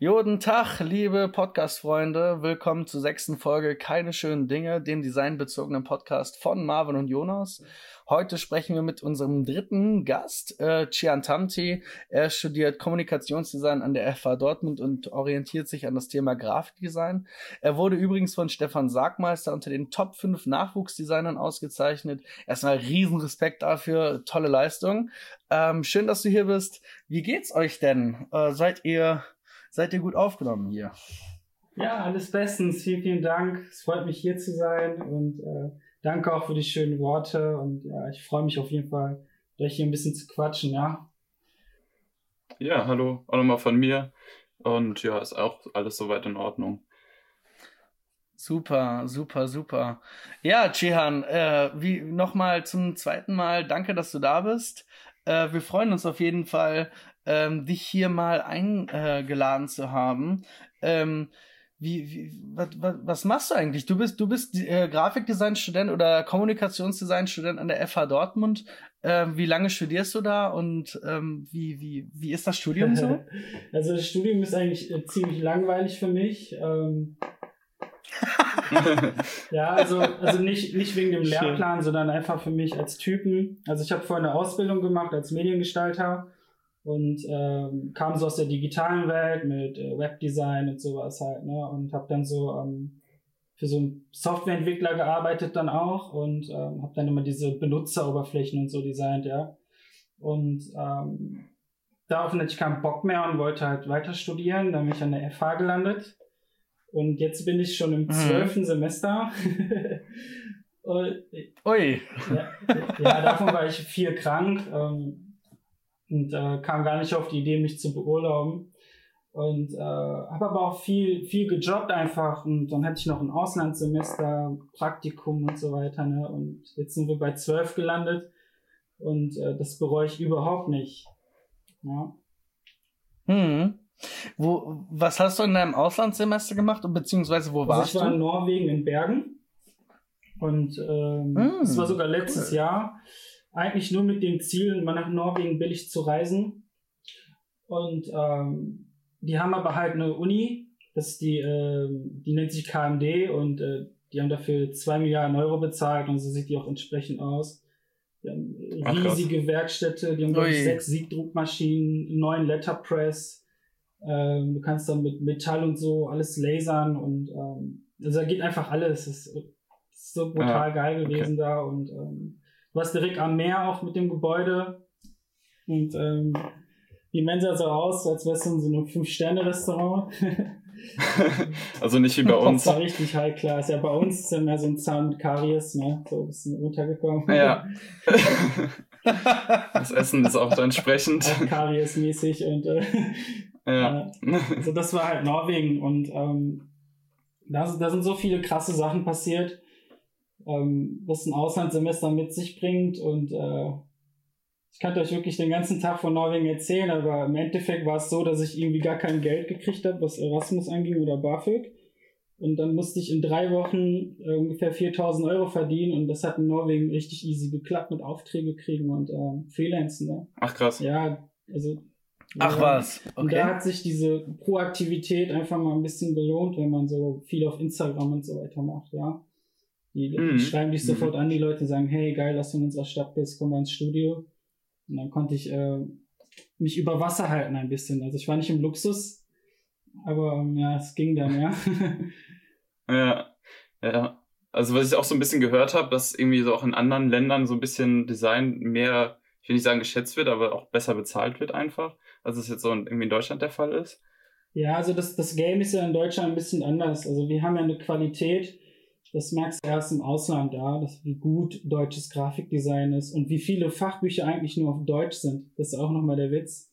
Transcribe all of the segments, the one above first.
Guten Tag, liebe Podcast-Freunde. Willkommen zur sechsten Folge Keine schönen Dinge, dem designbezogenen Podcast von Marvin und Jonas. Heute sprechen wir mit unserem dritten Gast, äh, Chian Tamti. Er studiert Kommunikationsdesign an der FH Dortmund und orientiert sich an das Thema Grafikdesign. Er wurde übrigens von Stefan Sagmeister unter den Top 5 Nachwuchsdesignern ausgezeichnet. Erstmal riesen Respekt dafür, tolle Leistung. Ähm, schön, dass du hier bist. Wie geht's euch denn? Äh, seid ihr Seid ihr gut aufgenommen hier? Ja, alles bestens. Vielen, vielen Dank. Es freut mich hier zu sein und äh, danke auch für die schönen Worte. Und ja, ich freue mich auf jeden Fall, euch hier ein bisschen zu quatschen, ja. Ja, hallo, auch nochmal von mir. Und ja, ist auch alles soweit in Ordnung. Super, super, super. Ja, Chihan, äh, wie nochmal zum zweiten Mal, danke, dass du da bist. Äh, wir freuen uns auf jeden Fall, ähm, dich hier mal eingeladen zu haben. Ähm, wie, wie was, was, machst du eigentlich? Du bist, du bist äh, Grafikdesign-Student oder Kommunikationsdesign-Student an der FH Dortmund. Ähm, wie lange studierst du da und ähm, wie, wie, wie ist das Studium so? Also das Studium ist eigentlich äh, ziemlich langweilig für mich. Ähm, ja, also, also nicht, nicht wegen dem Lehrplan, sondern einfach für mich als Typen. Also ich habe vorher eine Ausbildung gemacht als Mediengestalter und ähm, kam so aus der digitalen Welt mit äh, Webdesign und sowas halt, ne? Und habe dann so ähm, für so einen Softwareentwickler gearbeitet dann auch und ähm, habe dann immer diese Benutzeroberflächen und so designt, ja. Und ähm, daraufhin hatte ich keinen Bock mehr und wollte halt weiter studieren, dann bin ich an der FH gelandet. Und jetzt bin ich schon im mhm. zwölften mhm. Semester. und, Ui. Ja, ja, davon war ich viel krank. Ähm, und äh, kam gar nicht auf die Idee, mich zu beurlauben. Und äh, habe aber auch viel, viel gejobbt einfach und dann hatte ich noch ein Auslandssemester, Praktikum und so weiter. Ne? Und jetzt sind wir bei zwölf gelandet und äh, das bereue ich überhaupt nicht. Ja. Hm. Wo, was hast du in deinem Auslandssemester gemacht und beziehungsweise wo also warst du? Ich war in Norwegen in Bergen und ähm, hm. das war sogar letztes cool. Jahr eigentlich nur mit dem Ziel, mal nach Norwegen billig zu reisen. Und ähm, die haben aber halt eine Uni, das ist die, äh, die nennt sich KMD und äh, die haben dafür zwei Milliarden Euro bezahlt und so sieht die auch entsprechend aus. Die haben riesige Ach, Werkstätte, die haben glaube ich sechs Siegdruckmaschinen, neun Letterpress. Ähm, du kannst dann mit Metall und so alles lasern und ähm, also da geht einfach alles. Das ist, so brutal ah, geil gewesen okay. da und ähm, Du hast direkt am Meer auch mit dem Gebäude. Und ähm, die Mensa sah aus, als wäre es so ein Fünf-Sterne-Restaurant. also nicht wie bei uns. Das war richtig high class. Ja, bei uns ist ja mehr so ein Zahn mit Karies, ne? So ein bisschen runtergekommen. Ja. das Essen ist auch entsprechend. Karies-mäßig und äh, ja. also das war halt Norwegen und ähm, da, da sind so viele krasse Sachen passiert ähm, was ein Auslandssemester mit sich bringt. Und äh, ich kann euch wirklich den ganzen Tag von Norwegen erzählen, aber im Endeffekt war es so, dass ich irgendwie gar kein Geld gekriegt habe, was Erasmus anging oder BAföG. Und dann musste ich in drei Wochen äh, ungefähr 4000 Euro verdienen und das hat in Norwegen richtig easy geklappt mit Aufträge kriegen und äh, Freelancen. Ne? Ach krass. Ja, also. Ach ja, was. Okay. Und da hat sich diese Proaktivität einfach mal ein bisschen belohnt, wenn man so viel auf Instagram und so weiter macht, ja. Die mhm. schreiben dich sofort mhm. an, die Leute sagen, hey, geil, dass du in unserer Stadt bist, komm mal ins Studio. Und dann konnte ich äh, mich über Wasser halten ein bisschen. Also ich war nicht im Luxus, aber ähm, ja, es ging dann, ja. ja, ja. Also was ich auch so ein bisschen gehört habe, dass irgendwie so auch in anderen Ländern so ein bisschen Design mehr, ich will nicht sagen geschätzt wird, aber auch besser bezahlt wird einfach, als es jetzt so irgendwie in Deutschland der Fall ist. Ja, also das, das Game ist ja in Deutschland ein bisschen anders. Also wir haben ja eine Qualität, das merkst du erst im Ausland da, dass wie gut deutsches Grafikdesign ist und wie viele Fachbücher eigentlich nur auf Deutsch sind. Das ist auch nochmal der Witz.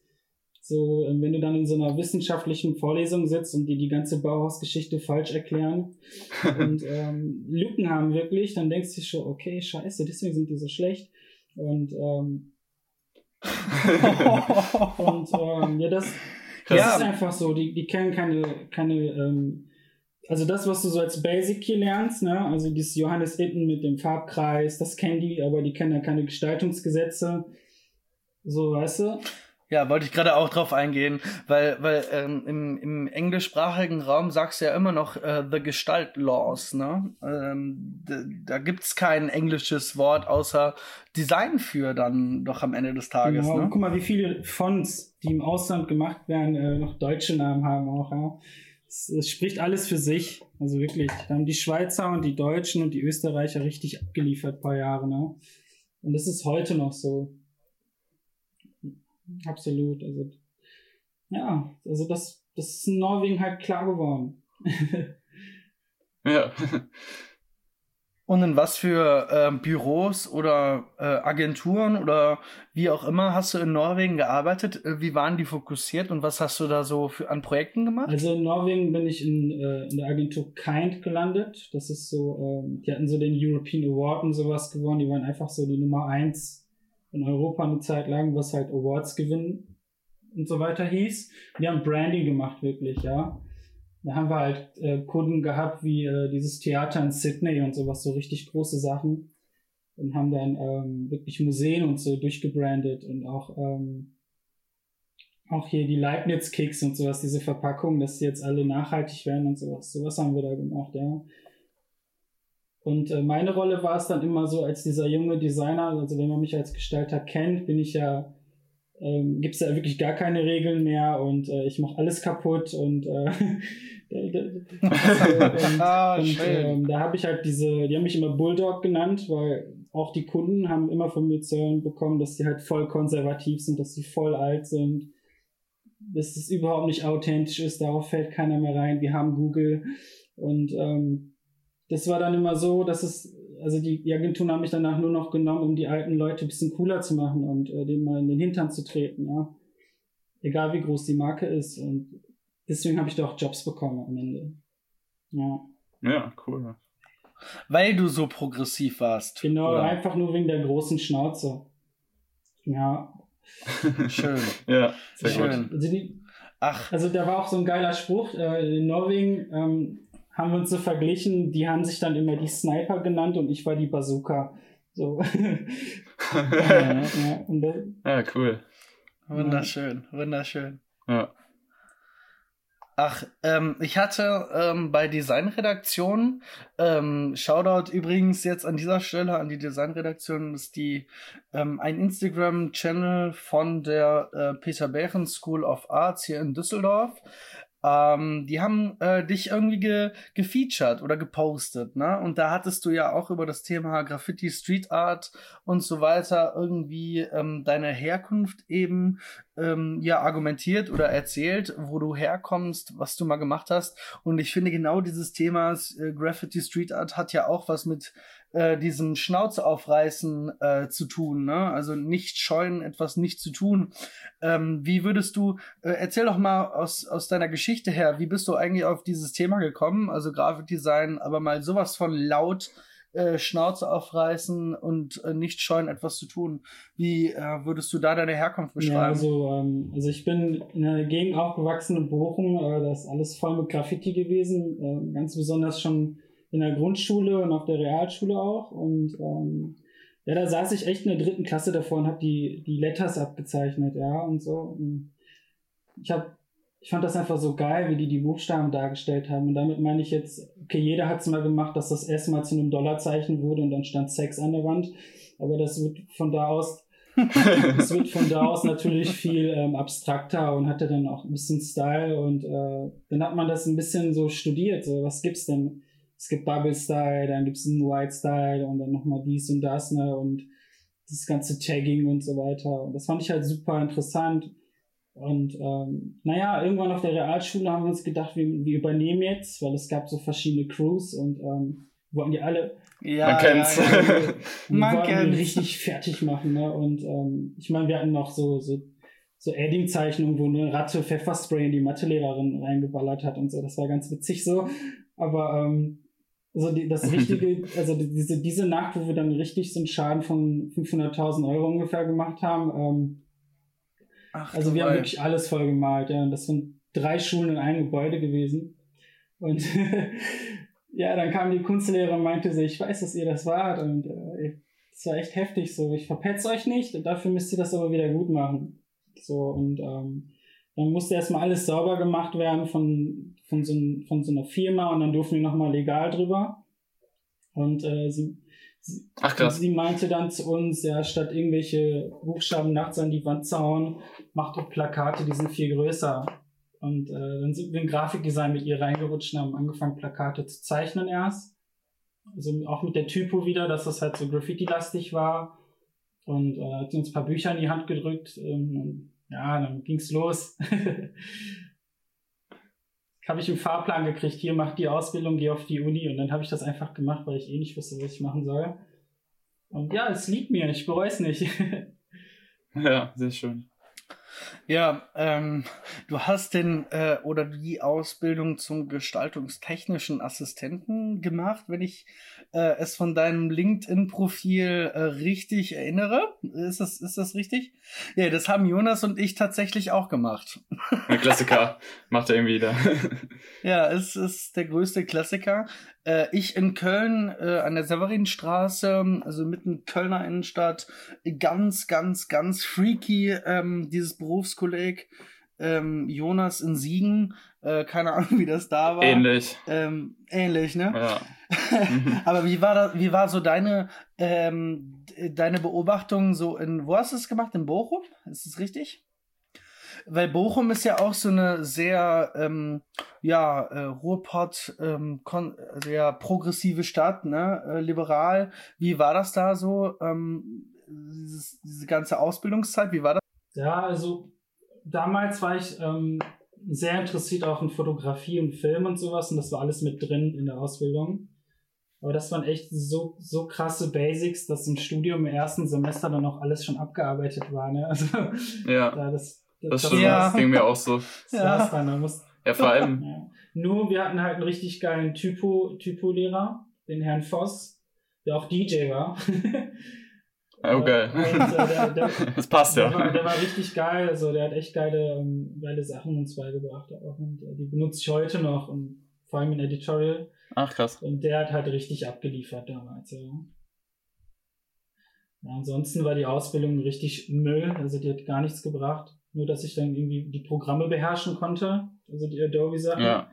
So, ähm, wenn du dann in so einer wissenschaftlichen Vorlesung sitzt und die die ganze Bauhausgeschichte falsch erklären und ähm, Lücken haben wirklich, dann denkst du schon, okay, scheiße, deswegen sind die so schlecht. Und, ähm, und ähm, ja, das, das ja. ist einfach so. Die, die kennen keine, keine ähm, also das, was du so als Basic hier lernst, ne, also dieses Johannes Itten mit dem Farbkreis, das kennen die, aber die kennen ja keine Gestaltungsgesetze. So, weißt du? Ja, wollte ich gerade auch drauf eingehen, weil, weil ähm, im, im englischsprachigen Raum sagst du ja immer noch äh, The Gestalt Laws, ne? Ähm, da gibt's kein englisches Wort außer Design für dann doch am Ende des Tages. Genau, ne? guck mal, wie viele Fonts, die im Ausland gemacht werden, äh, noch deutsche Namen haben auch, ja. Es, es spricht alles für sich. Also wirklich. Da haben die Schweizer und die Deutschen und die Österreicher richtig abgeliefert paar Jahre, ne? Und das ist heute noch so. Absolut. Also, ja, also das, das ist in Norwegen halt klar geworden. ja. Und in was für äh, Büros oder äh, Agenturen oder wie auch immer hast du in Norwegen gearbeitet? Äh, wie waren die fokussiert und was hast du da so für, an Projekten gemacht? Also in Norwegen bin ich in, äh, in der Agentur Kind gelandet. Das ist so, ähm, die hatten so den European Award und sowas gewonnen. Die waren einfach so die Nummer eins in Europa eine Zeit lang, was halt Awards gewinnen und so weiter hieß. Die haben Branding gemacht, wirklich, ja. Da haben wir halt äh, Kunden gehabt wie äh, dieses Theater in Sydney und sowas, so richtig große Sachen. Und haben dann ähm, wirklich Museen und so durchgebrandet und auch, ähm, auch hier die Leibniz-Kicks und sowas, diese Verpackungen, dass die jetzt alle nachhaltig werden und sowas. Sowas haben wir da gemacht, ja. Und äh, meine Rolle war es dann immer so, als dieser junge Designer, also wenn man mich als Gestalter kennt, bin ich ja, ähm, gibt es da wirklich gar keine Regeln mehr und äh, ich mache alles kaputt und, äh, ah, und ähm, da habe ich halt diese, die haben mich immer Bulldog genannt, weil auch die Kunden haben immer von mir zu hören bekommen, dass die halt voll konservativ sind, dass sie voll alt sind, dass es überhaupt nicht authentisch ist, darauf fällt keiner mehr rein, wir haben Google und ähm, das war dann immer so, dass es, also die, die Agenturen haben mich danach nur noch genommen, um die alten Leute ein bisschen cooler zu machen und äh, denen mal in den Hintern zu treten, ja. Egal wie groß die Marke ist. Und deswegen habe ich da auch Jobs bekommen am Ende. Ja. Ja, cool. Weil du so progressiv warst. Genau, oder? einfach nur wegen der großen Schnauze. Ja. Schön. ja, sehr Schön. Gut. Also, die, Ach. also da war auch so ein geiler Spruch. Äh, in Norwegen ähm, haben wir uns so verglichen, die haben sich dann immer die Sniper genannt und ich war die Bazooka. So. ja, ja, ja, cool. Wunderschön, wunderschön. Ja. Ach, ähm, ich hatte ähm, bei Designredaktion, ähm, Shoutout übrigens jetzt an dieser Stelle an die Designredaktion, ist die ähm, ein Instagram-Channel von der äh, Peter Behren School of Arts hier in Düsseldorf. Ähm, die haben äh, dich irgendwie ge gefeatured oder gepostet, ne? Und da hattest du ja auch über das Thema Graffiti, Street Art und so weiter irgendwie ähm, deine Herkunft eben ähm, ja argumentiert oder erzählt, wo du herkommst, was du mal gemacht hast. Und ich finde genau dieses Thema äh, Graffiti, Street Art hat ja auch was mit äh, diesem Schnauze aufreißen äh, zu tun, ne? Also nicht scheuen, etwas nicht zu tun. Ähm, wie würdest du, äh, erzähl doch mal aus, aus deiner Geschichte her, wie bist du eigentlich auf dieses Thema gekommen? Also Grafikdesign, aber mal sowas von laut äh, Schnauze aufreißen und äh, nicht scheuen, etwas zu tun. Wie äh, würdest du da deine Herkunft beschreiben? Ja, also, ähm, also ich bin in einer Gegend aufgewachsen in Bochum, äh, da ist alles voll mit Graffiti gewesen, äh, ganz besonders schon in der Grundschule und auf der Realschule auch. Und ähm, ja, da saß ich echt in der dritten Klasse davor und habe die, die Letters abgezeichnet, ja, und so. Und ich habe ich fand das einfach so geil, wie die die Buchstaben dargestellt haben. Und damit meine ich jetzt, okay, jeder hat es mal gemacht, dass das S mal zu einem Dollarzeichen wurde und dann stand Sex an der Wand. Aber das wird von da aus, das wird von da aus natürlich viel ähm, abstrakter und hatte dann auch ein bisschen Style. Und äh, dann hat man das ein bisschen so studiert. So, was gibt's denn? es gibt Bubble Style, dann gibt es einen White Style und dann nochmal dies und das, ne, und das ganze Tagging und so weiter. Und das fand ich halt super interessant. Und ähm, naja, irgendwann auf der Realschule haben wir uns gedacht, wir, wir übernehmen jetzt, weil es gab so verschiedene Crews und ähm, wollten die alle ja, man kennt's. Ja, ja, Man kennt's. richtig fertig machen. Ne? Und ähm, ich meine, wir hatten noch so, so, so Edding-Zeichnungen, wo eine Ratte Pfefferspray in die Mathelehrerin reingeballert hat und so. Das war ganz witzig so. Aber ähm, also die, das richtige, also diese, diese Nacht, wo wir dann richtig so einen Schaden von 500.000 Euro ungefähr gemacht haben. Ähm, Ach, also wir haben wirklich alles voll gemalt. Ja. Das sind drei Schulen in einem Gebäude gewesen. Und ja, dann kam die Kunstlehrerin und meinte so, ich weiß, dass ihr das wart. Und äh, das war echt heftig so. Ich verpetze euch nicht und dafür müsst ihr das aber wieder gut machen. So, und ähm, dann musste erstmal alles sauber gemacht werden von, von, so, von so einer Firma und dann durften wir nochmal legal drüber. Und äh, sie, Ach, krass. sie meinte dann zu uns, ja, statt irgendwelche Buchstaben nachts an die Wand zu hauen, macht doch Plakate, die sind viel größer. Und äh, dann sind wir in Grafikdesign mit ihr reingerutscht und haben angefangen, Plakate zu zeichnen erst. Also auch mit der Typo wieder, dass das halt so Graffiti-lastig war. Und äh, hat sie uns ein paar Bücher in die Hand gedrückt. Ähm, ja, dann ging's los. habe ich einen Fahrplan gekriegt, hier mach die Ausbildung, geh auf die Uni und dann habe ich das einfach gemacht, weil ich eh nicht wusste, was ich machen soll. Und ja, es liegt mir, ich bereue es nicht. ja, sehr schön. Ja, ähm, du hast den äh, oder die Ausbildung zum gestaltungstechnischen Assistenten gemacht, wenn ich äh, es von deinem LinkedIn-Profil äh, richtig erinnere. Ist das, ist das richtig? Ja, das haben Jonas und ich tatsächlich auch gemacht. Ein Klassiker macht er irgendwie wieder. ja, es ist der größte Klassiker. Äh, ich in Köln äh, an der Severinstraße, also mitten Kölner Innenstadt, ganz, ganz, ganz freaky, ähm, dieses Berufskolleg. Ähm, Jonas in Siegen, äh, keine Ahnung, wie das da war. Ähnlich. Ähm, ähnlich, ne? Ja. Aber wie war das, wie war so deine, ähm, deine Beobachtung so in, wo hast du es gemacht? In Bochum? Ist das richtig? Weil Bochum ist ja auch so eine sehr, ähm, ja, äh, Ruhrpott, ähm, sehr progressive Stadt, ne, äh, liberal. Wie war das da so, ähm, dieses, diese ganze Ausbildungszeit, wie war das? Ja, also damals war ich ähm, sehr interessiert auch in Fotografie und Film und sowas und das war alles mit drin in der Ausbildung. Aber das waren echt so, so krasse Basics, dass im Studium im ersten Semester dann auch alles schon abgearbeitet war. Ne? Also, ja. da das, das, das, ja. das ging mir auch so. ja. Dann, muss, ja, vor allem. Ja. Nur wir hatten halt einen richtig geilen Typo, Typo-Lehrer, den Herrn Voss, der auch DJ war. Oh, geil. Und, äh, der, der, das passt der ja. War, der war richtig geil, also der hat echt geile, ähm, geile Sachen uns beigebracht auch und äh, die benutze ich heute noch und vor allem in Editorial. Ach krass. Und der hat halt richtig abgeliefert damals. Ja. ja. ansonsten war die Ausbildung richtig Müll, also die hat gar nichts gebracht. Nur, dass ich dann irgendwie die Programme beherrschen konnte, also die Adobe-Sachen. Ja.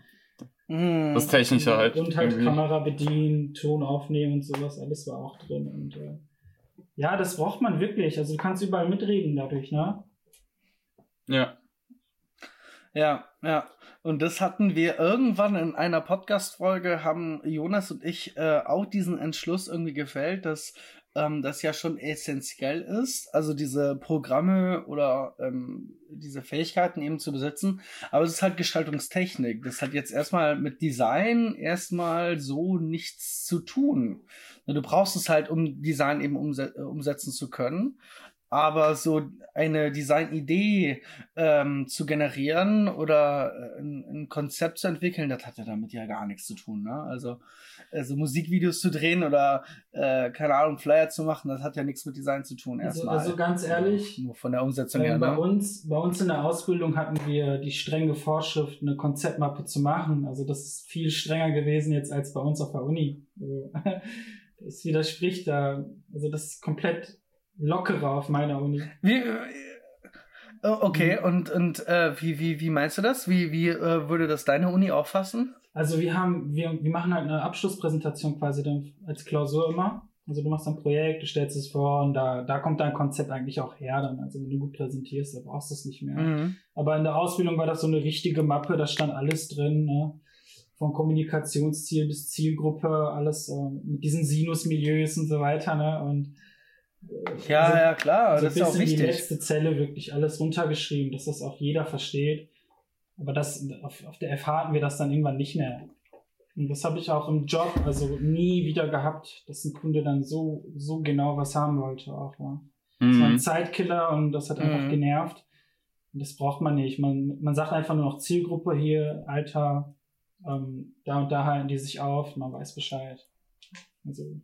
Mhm. Das Technische halt. Und halt irgendwie. Kamera bedienen, Ton aufnehmen und sowas, alles war auch drin. Und äh, ja, das braucht man wirklich. Also du kannst überall mitreden dadurch, ne? Ja. Ja, ja. Und das hatten wir irgendwann in einer Podcast-Folge, haben Jonas und ich äh, auch diesen Entschluss irgendwie gefällt, dass ähm, das ja schon essentiell ist, also diese Programme oder ähm, diese Fähigkeiten eben zu besitzen. Aber es ist halt Gestaltungstechnik. Das hat jetzt erstmal mit Design erstmal so nichts zu tun. Du brauchst es halt, um Design eben umse umsetzen zu können aber so eine Designidee ähm, zu generieren oder äh, ein, ein, Konzept zu entwickeln, das hat ja damit ja gar nichts zu tun. Ne? Also, also Musikvideos zu drehen oder äh, keine Ahnung Flyer zu machen, das hat ja nichts mit Design zu tun also, erstmal. Also ganz ehrlich, nur von der Umsetzung äh, her. Bei ne? uns, bei uns in der Ausbildung hatten wir die strenge Vorschrift, eine Konzeptmappe zu machen. Also das ist viel strenger gewesen jetzt als bei uns auf der Uni. Also, das widerspricht da, also das ist komplett lockerer auf meiner Uni. Wie, okay, mhm. und, und äh, wie, wie, wie meinst du das? Wie, wie äh, würde das deine Uni auffassen? Also wir haben, wir, wir machen halt eine Abschlusspräsentation quasi dann als Klausur immer. Also du machst ein Projekt, du stellst es vor und da, da kommt dein Konzept eigentlich auch her dann. Also wenn du gut präsentierst, da brauchst du es nicht mehr. Mhm. Aber in der Ausbildung war das so eine richtige Mappe, da stand alles drin, ne? Von Kommunikationsziel bis Zielgruppe, alles äh, mit diesen Sinusmilieus und so weiter, ne? Und ja, also, ja, klar, so das ist auch wichtig. die letzte Zelle wirklich alles runtergeschrieben, dass das auch jeder versteht. Aber das, auf, auf der FH hatten wir das dann irgendwann nicht mehr. Und das habe ich auch im Job also nie wieder gehabt, dass ein Kunde dann so, so genau was haben wollte. Auch, ja. Das war ein mhm. Zeitkiller und das hat einfach mhm. genervt. Und das braucht man nicht. Man, man sagt einfach nur noch Zielgruppe hier, Alter, ähm, da und da halten die sich auf, man weiß Bescheid. Also,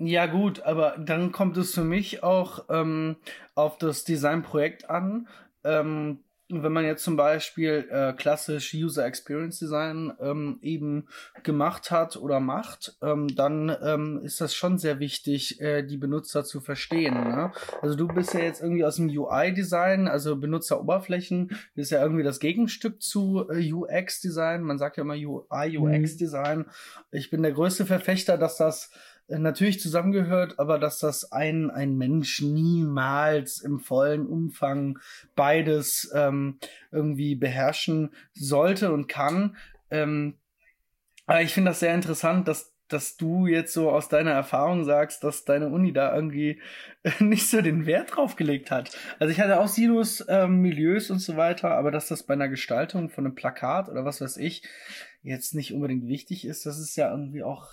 ja, gut, aber dann kommt es für mich auch ähm, auf das Designprojekt an. Ähm, wenn man jetzt zum Beispiel äh, klassisch User Experience Design ähm, eben gemacht hat oder macht, ähm, dann ähm, ist das schon sehr wichtig, äh, die Benutzer zu verstehen. Ne? Also du bist ja jetzt irgendwie aus dem UI-Design, also Benutzeroberflächen, ist ja irgendwie das Gegenstück zu äh, UX-Design. Man sagt ja immer UI. Mhm. Ich bin der größte Verfechter, dass das natürlich zusammengehört, aber dass das ein, ein Mensch niemals im vollen Umfang beides ähm, irgendwie beherrschen sollte und kann. Ähm, aber ich finde das sehr interessant, dass, dass du jetzt so aus deiner Erfahrung sagst, dass deine Uni da irgendwie nicht so den Wert drauf gelegt hat. Also ich hatte auch Sinus, ähm, Milieus und so weiter, aber dass das bei einer Gestaltung von einem Plakat oder was weiß ich jetzt nicht unbedingt wichtig ist, das ist ja irgendwie auch,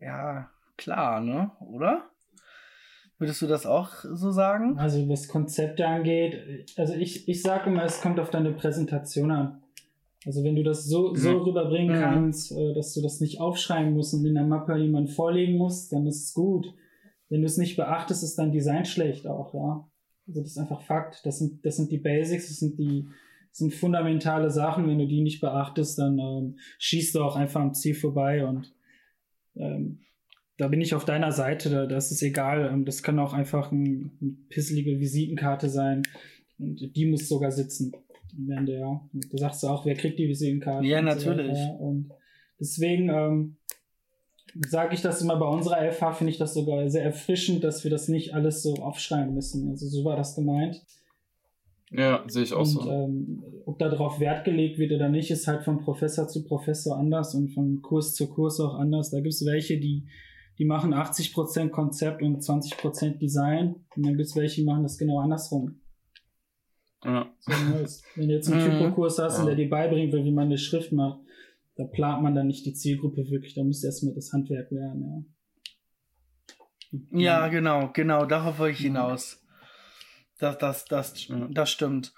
ja, klar, ne? Oder? Würdest du das auch so sagen? Also was Konzepte angeht, also ich, ich sage immer, es kommt auf deine Präsentation an. Also wenn du das so, so mhm. rüberbringen mhm. kannst, äh, dass du das nicht aufschreiben musst und in der Mappe jemand vorlegen musst, dann ist es gut. Wenn du es nicht beachtest, ist dein Design schlecht auch, ja. Also das ist einfach Fakt. Das sind, das sind die Basics, das sind die, das sind fundamentale Sachen. Wenn du die nicht beachtest, dann ähm, schießt du auch einfach am Ziel vorbei und ähm, da bin ich auf deiner Seite, da, das ist egal. Ähm, das kann auch einfach ein, eine pisselige Visitenkarte sein. Und die muss sogar sitzen. Während der, du sagst auch, wer kriegt die Visitenkarte? Ja, natürlich. So und deswegen ähm, sage ich das immer bei unserer FH, finde ich das sogar sehr erfrischend, dass wir das nicht alles so aufschreiben müssen. Also so war das gemeint. Ja, sehe ich auch und, so. Ähm, ob darauf Wert gelegt wird oder nicht, ist halt von Professor zu Professor anders und von Kurs zu Kurs auch anders. Da gibt es welche, die die machen 80% Konzept und 20% Design. Und dann gibt es welche, die machen das genau andersrum. Ja. So, wenn du jetzt einen mhm. Typokurs hast ja. und der dir beibringen will, wie man eine Schrift macht, da plant man dann nicht die Zielgruppe wirklich, da muss erstmal das Handwerk lernen. Ja, ja genau, genau, darauf wollte ich hinaus. Das, das, das, das stimmt.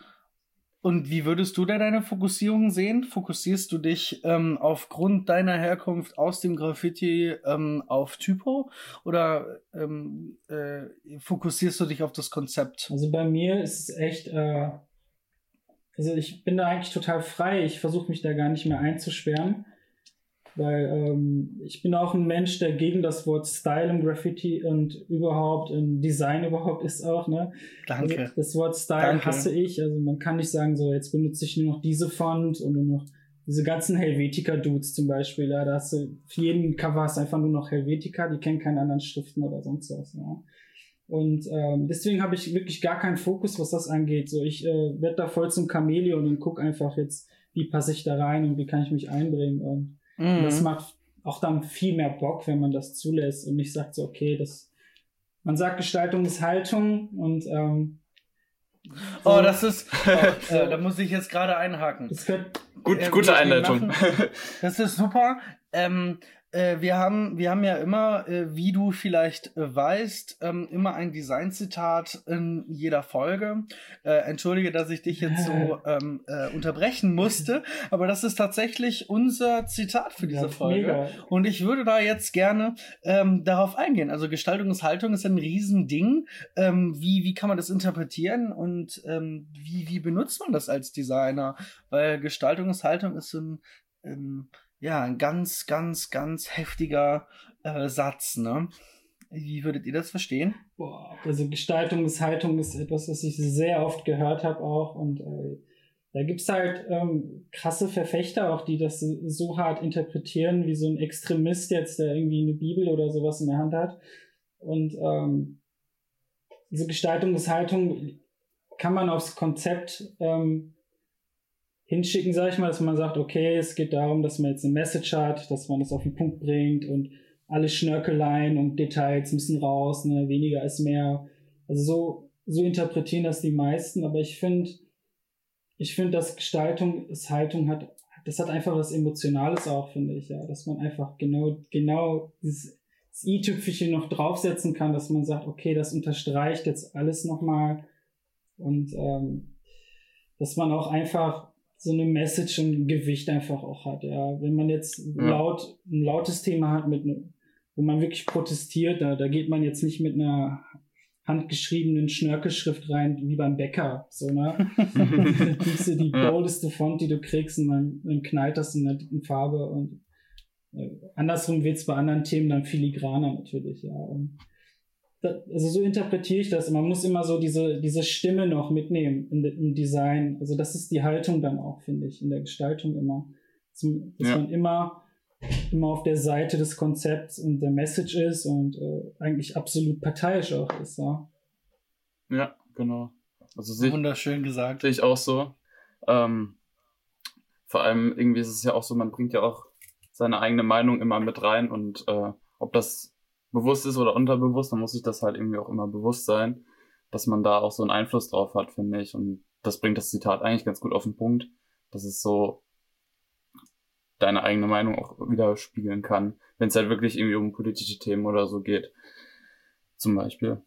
Und wie würdest du da deine Fokussierung sehen? Fokussierst du dich ähm, aufgrund deiner Herkunft aus dem Graffiti ähm, auf Typo oder ähm, äh, fokussierst du dich auf das Konzept? Also bei mir ist es echt, äh, also ich bin da eigentlich total frei. Ich versuche mich da gar nicht mehr einzusperren. Weil ähm, ich bin auch ein Mensch, der gegen das Wort Style im Graffiti und überhaupt im Design überhaupt ist auch, ne? Danke. Also das Wort Style Danke. hasse ich. Also man kann nicht sagen, so jetzt benutze ich nur noch diese Font und nur noch diese ganzen Helvetica-Dudes zum Beispiel, ja, da hast du für jeden Cover hast einfach nur noch Helvetica, die kennen keine anderen Schriften oder sonst was, ja. Und ähm, deswegen habe ich wirklich gar keinen Fokus, was das angeht. So, ich äh, werde da voll zum Chamäleon und guck einfach jetzt, wie passe ich da rein und wie kann ich mich einbringen. Und Mhm. Und das macht auch dann viel mehr Bock, wenn man das zulässt und nicht sagt so, okay, das, man sagt Gestaltung ist Haltung und ähm, so. Oh, das ist, oh, äh, da muss ich jetzt gerade einhaken. Gut, äh, gute Einleitung. Machen, das ist super. Ähm, äh, wir haben, wir haben ja immer, äh, wie du vielleicht äh, weißt, ähm, immer ein Designzitat in jeder Folge. Äh, entschuldige, dass ich dich jetzt so ähm, äh, unterbrechen musste, aber das ist tatsächlich unser Zitat für diese Folge. Mega. Und ich würde da jetzt gerne ähm, darauf eingehen. Also Gestaltungshaltung ist ein Riesending. Ähm, wie, wie kann man das interpretieren und ähm, wie, wie benutzt man das als Designer? Weil Gestaltungshaltung ist so ein ähm, ja, ein ganz, ganz, ganz heftiger äh, Satz, ne? Wie würdet ihr das verstehen? Boah, also Gestaltungshaltung ist etwas, was ich sehr oft gehört habe auch und äh, da gibt's halt ähm, krasse Verfechter auch, die das so hart interpretieren, wie so ein Extremist jetzt, der irgendwie eine Bibel oder sowas in der Hand hat. Und ähm, diese Gestaltungshaltung kann man aufs Konzept ähm, hinschicken, sage ich mal, dass man sagt, okay, es geht darum, dass man jetzt eine Message hat, dass man das auf den Punkt bringt und alle Schnörkeleien und Details müssen raus, ne, weniger ist mehr. Also so, so interpretieren das die meisten, aber ich finde, ich finde, dass Gestaltung, das Haltung hat, das hat einfach was Emotionales auch, finde ich, ja, dass man einfach genau, genau dieses das i-Tüpfelchen noch draufsetzen kann, dass man sagt, okay, das unterstreicht jetzt alles nochmal und ähm, dass man auch einfach so eine Message und ein Gewicht einfach auch hat. Ja, wenn man jetzt ja. laut ein lautes Thema hat mit wo man wirklich protestiert, da, da geht man jetzt nicht mit einer handgeschriebenen Schnörkelschrift rein, wie beim Bäcker. So, ne? die, die boldeste Font, die du kriegst, und dann, dann knallt das in der dicken Farbe. Und äh, andersrum wird's bei anderen Themen dann filigraner natürlich, ja. Und also so interpretiere ich das. Man muss immer so diese, diese Stimme noch mitnehmen in, im Design. Also das ist die Haltung dann auch, finde ich, in der Gestaltung immer. Dass, dass ja. man immer immer auf der Seite des Konzepts und der Message ist und äh, eigentlich absolut parteiisch auch ist. Ja, ja genau. Also sehe Wunderschön gesagt. Sehe ich auch so. Ähm, vor allem irgendwie ist es ja auch so, man bringt ja auch seine eigene Meinung immer mit rein und äh, ob das bewusst ist oder unterbewusst, dann muss sich das halt irgendwie auch immer bewusst sein, dass man da auch so einen Einfluss drauf hat, finde ich. Und das bringt das Zitat eigentlich ganz gut auf den Punkt. Das ist so, deine eigene Meinung auch widerspiegeln kann, wenn es halt wirklich irgendwie um politische Themen oder so geht. Zum Beispiel.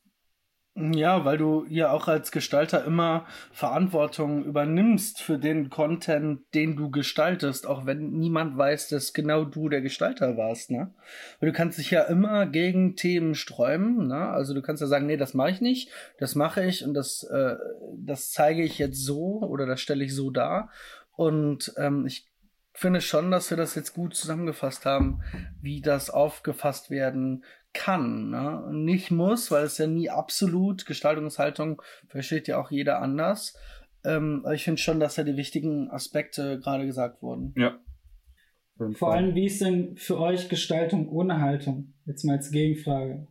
Ja, weil du ja auch als Gestalter immer Verantwortung übernimmst für den Content, den du gestaltest, auch wenn niemand weiß, dass genau du der Gestalter warst, ne? Weil du kannst dich ja immer gegen Themen sträuben, ne? Also du kannst ja sagen, nee, das mache ich nicht, das mache ich und das, äh, das zeige ich jetzt so oder das stelle ich so dar. Und ähm, ich finde schon, dass wir das jetzt gut zusammengefasst haben, wie das aufgefasst werden kann. Ne? Nicht muss, weil es ja nie absolut, Gestaltungshaltung versteht ja auch jeder anders. Ähm, aber ich finde schon, dass ja die wichtigen Aspekte gerade gesagt wurden. Ja. Vor allem, wie ist denn für euch Gestaltung ohne Haltung? Jetzt mal als Gegenfrage.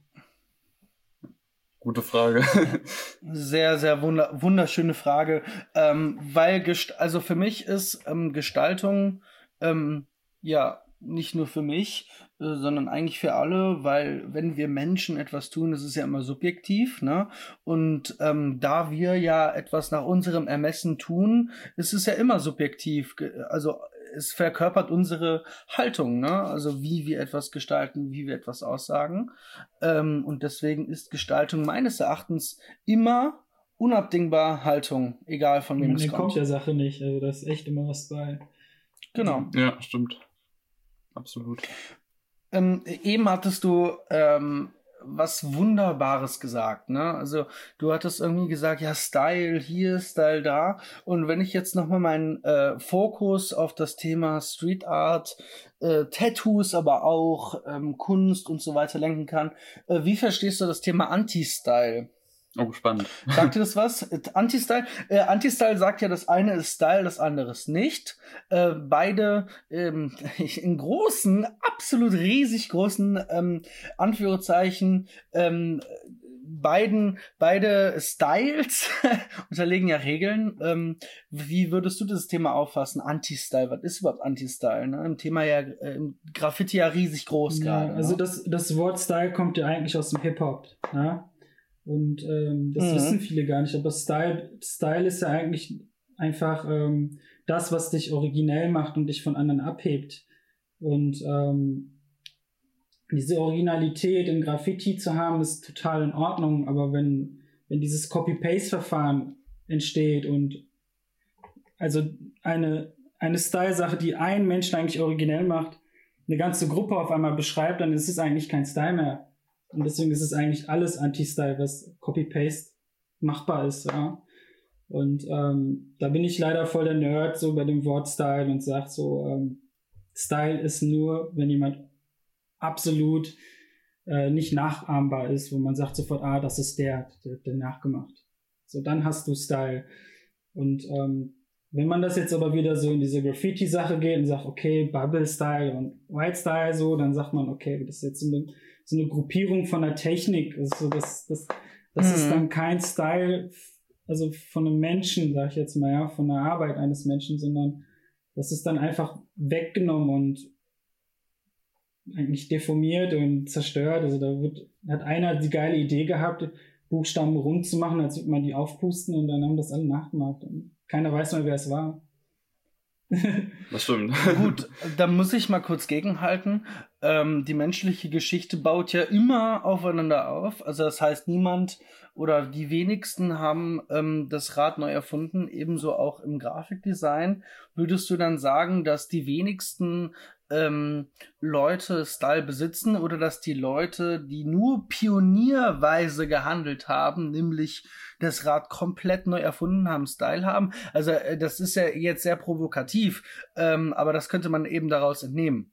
Gute Frage. sehr, sehr wunder wunderschöne Frage. Ähm, weil, Gest also für mich ist ähm, Gestaltung ähm, ja nicht nur für mich, äh, sondern eigentlich für alle, weil wenn wir Menschen etwas tun, das ist ja immer subjektiv, ne? Und ähm, da wir ja etwas nach unserem Ermessen tun, ist es ja immer subjektiv. Also es verkörpert unsere Haltung, ne? Also wie wir etwas gestalten, wie wir etwas aussagen. Ähm, und deswegen ist Gestaltung meines Erachtens immer unabdingbar Haltung, egal von wem es kommt. kommt der Sache nicht, also da ist echt immer was bei. Genau. Ja, stimmt. Absolut. Ähm, eben hattest du ähm, was Wunderbares gesagt, ne? Also du hattest irgendwie gesagt, ja, Style hier, Style da. Und wenn ich jetzt nochmal meinen äh, Fokus auf das Thema Street Art, äh, Tattoos, aber auch ähm, Kunst und so weiter lenken kann, äh, wie verstehst du das Thema Anti-Style? Oh, spannend. Sagt dir das was? Anti-Style? Äh, Anti-Style sagt ja, das eine ist Style, das andere ist nicht. Äh, beide ähm, in großen, absolut riesig großen ähm, Anführungszeichen ähm, beiden, beide Styles unterlegen ja Regeln. Ähm, wie würdest du das Thema auffassen? Anti-Style, was ist überhaupt Anti-Style? Ne? Im Thema ja, äh, im Graffiti ja riesig groß ja, gerade. Also ne? das, das Wort Style kommt ja eigentlich aus dem Hip-Hop. Ne? Und ähm, das mhm. wissen viele gar nicht. Aber Style, Style ist ja eigentlich einfach ähm, das, was dich originell macht und dich von anderen abhebt. Und ähm, diese Originalität in Graffiti zu haben, ist total in Ordnung. Aber wenn, wenn dieses Copy-Paste-Verfahren entsteht und also eine, eine Style-Sache, die ein Mensch eigentlich originell macht, eine ganze Gruppe auf einmal beschreibt, dann ist es eigentlich kein Style mehr. Und deswegen ist es eigentlich alles Anti-Style, was Copy-Paste machbar ist, ja. Und ähm, da bin ich leider voll der Nerd so bei dem Wort Style und sag so, ähm, Style ist nur, wenn jemand absolut äh, nicht nachahmbar ist, wo man sagt sofort, ah, das ist der, der, der nachgemacht. So, dann hast du Style. Und ähm, wenn man das jetzt aber wieder so in diese Graffiti-Sache geht und sagt, okay, Bubble-Style und White-Style so, dann sagt man, okay, das ist jetzt so eine so eine Gruppierung von der Technik. Also das, das, das mhm. ist dann kein Style, also von einem Menschen, sag ich jetzt mal, ja, von der Arbeit eines Menschen, sondern das ist dann einfach weggenommen und eigentlich deformiert und zerstört. Also da wird, hat einer die geile Idee gehabt, Buchstaben rund zu machen, als würde man die aufpusten und dann haben das alle nachgemacht. Und keiner weiß mehr, wer es war. Das stimmt. Gut, da muss ich mal kurz gegenhalten. Ähm, die menschliche Geschichte baut ja immer aufeinander auf. Also das heißt, niemand oder die wenigsten haben ähm, das Rad neu erfunden, ebenso auch im Grafikdesign. Würdest du dann sagen, dass die wenigsten ähm, Leute Style besitzen oder dass die Leute, die nur pionierweise gehandelt haben, nämlich das Rad komplett neu erfunden haben, Style haben. Also äh, das ist ja jetzt sehr provokativ, ähm, aber das könnte man eben daraus entnehmen.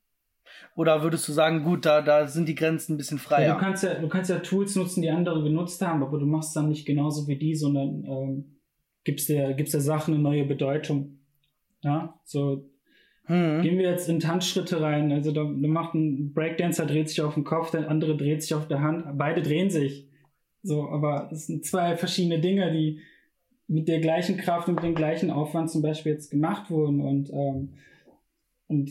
Oder würdest du sagen, gut, da, da sind die Grenzen ein bisschen freier? Ja, du, kannst ja, du kannst ja Tools nutzen, die andere genutzt haben, aber du machst dann nicht genauso wie die, sondern ähm, gibst, der, gibst der Sache eine neue Bedeutung. Ja, so hm. gehen wir jetzt in Tanzschritte rein. Also da, da macht ein Breakdancer dreht sich auf den Kopf, der andere dreht sich auf der Hand. Beide drehen sich. So, aber es sind zwei verschiedene Dinge, die mit der gleichen Kraft und mit dem gleichen Aufwand zum Beispiel jetzt gemacht wurden und ähm, und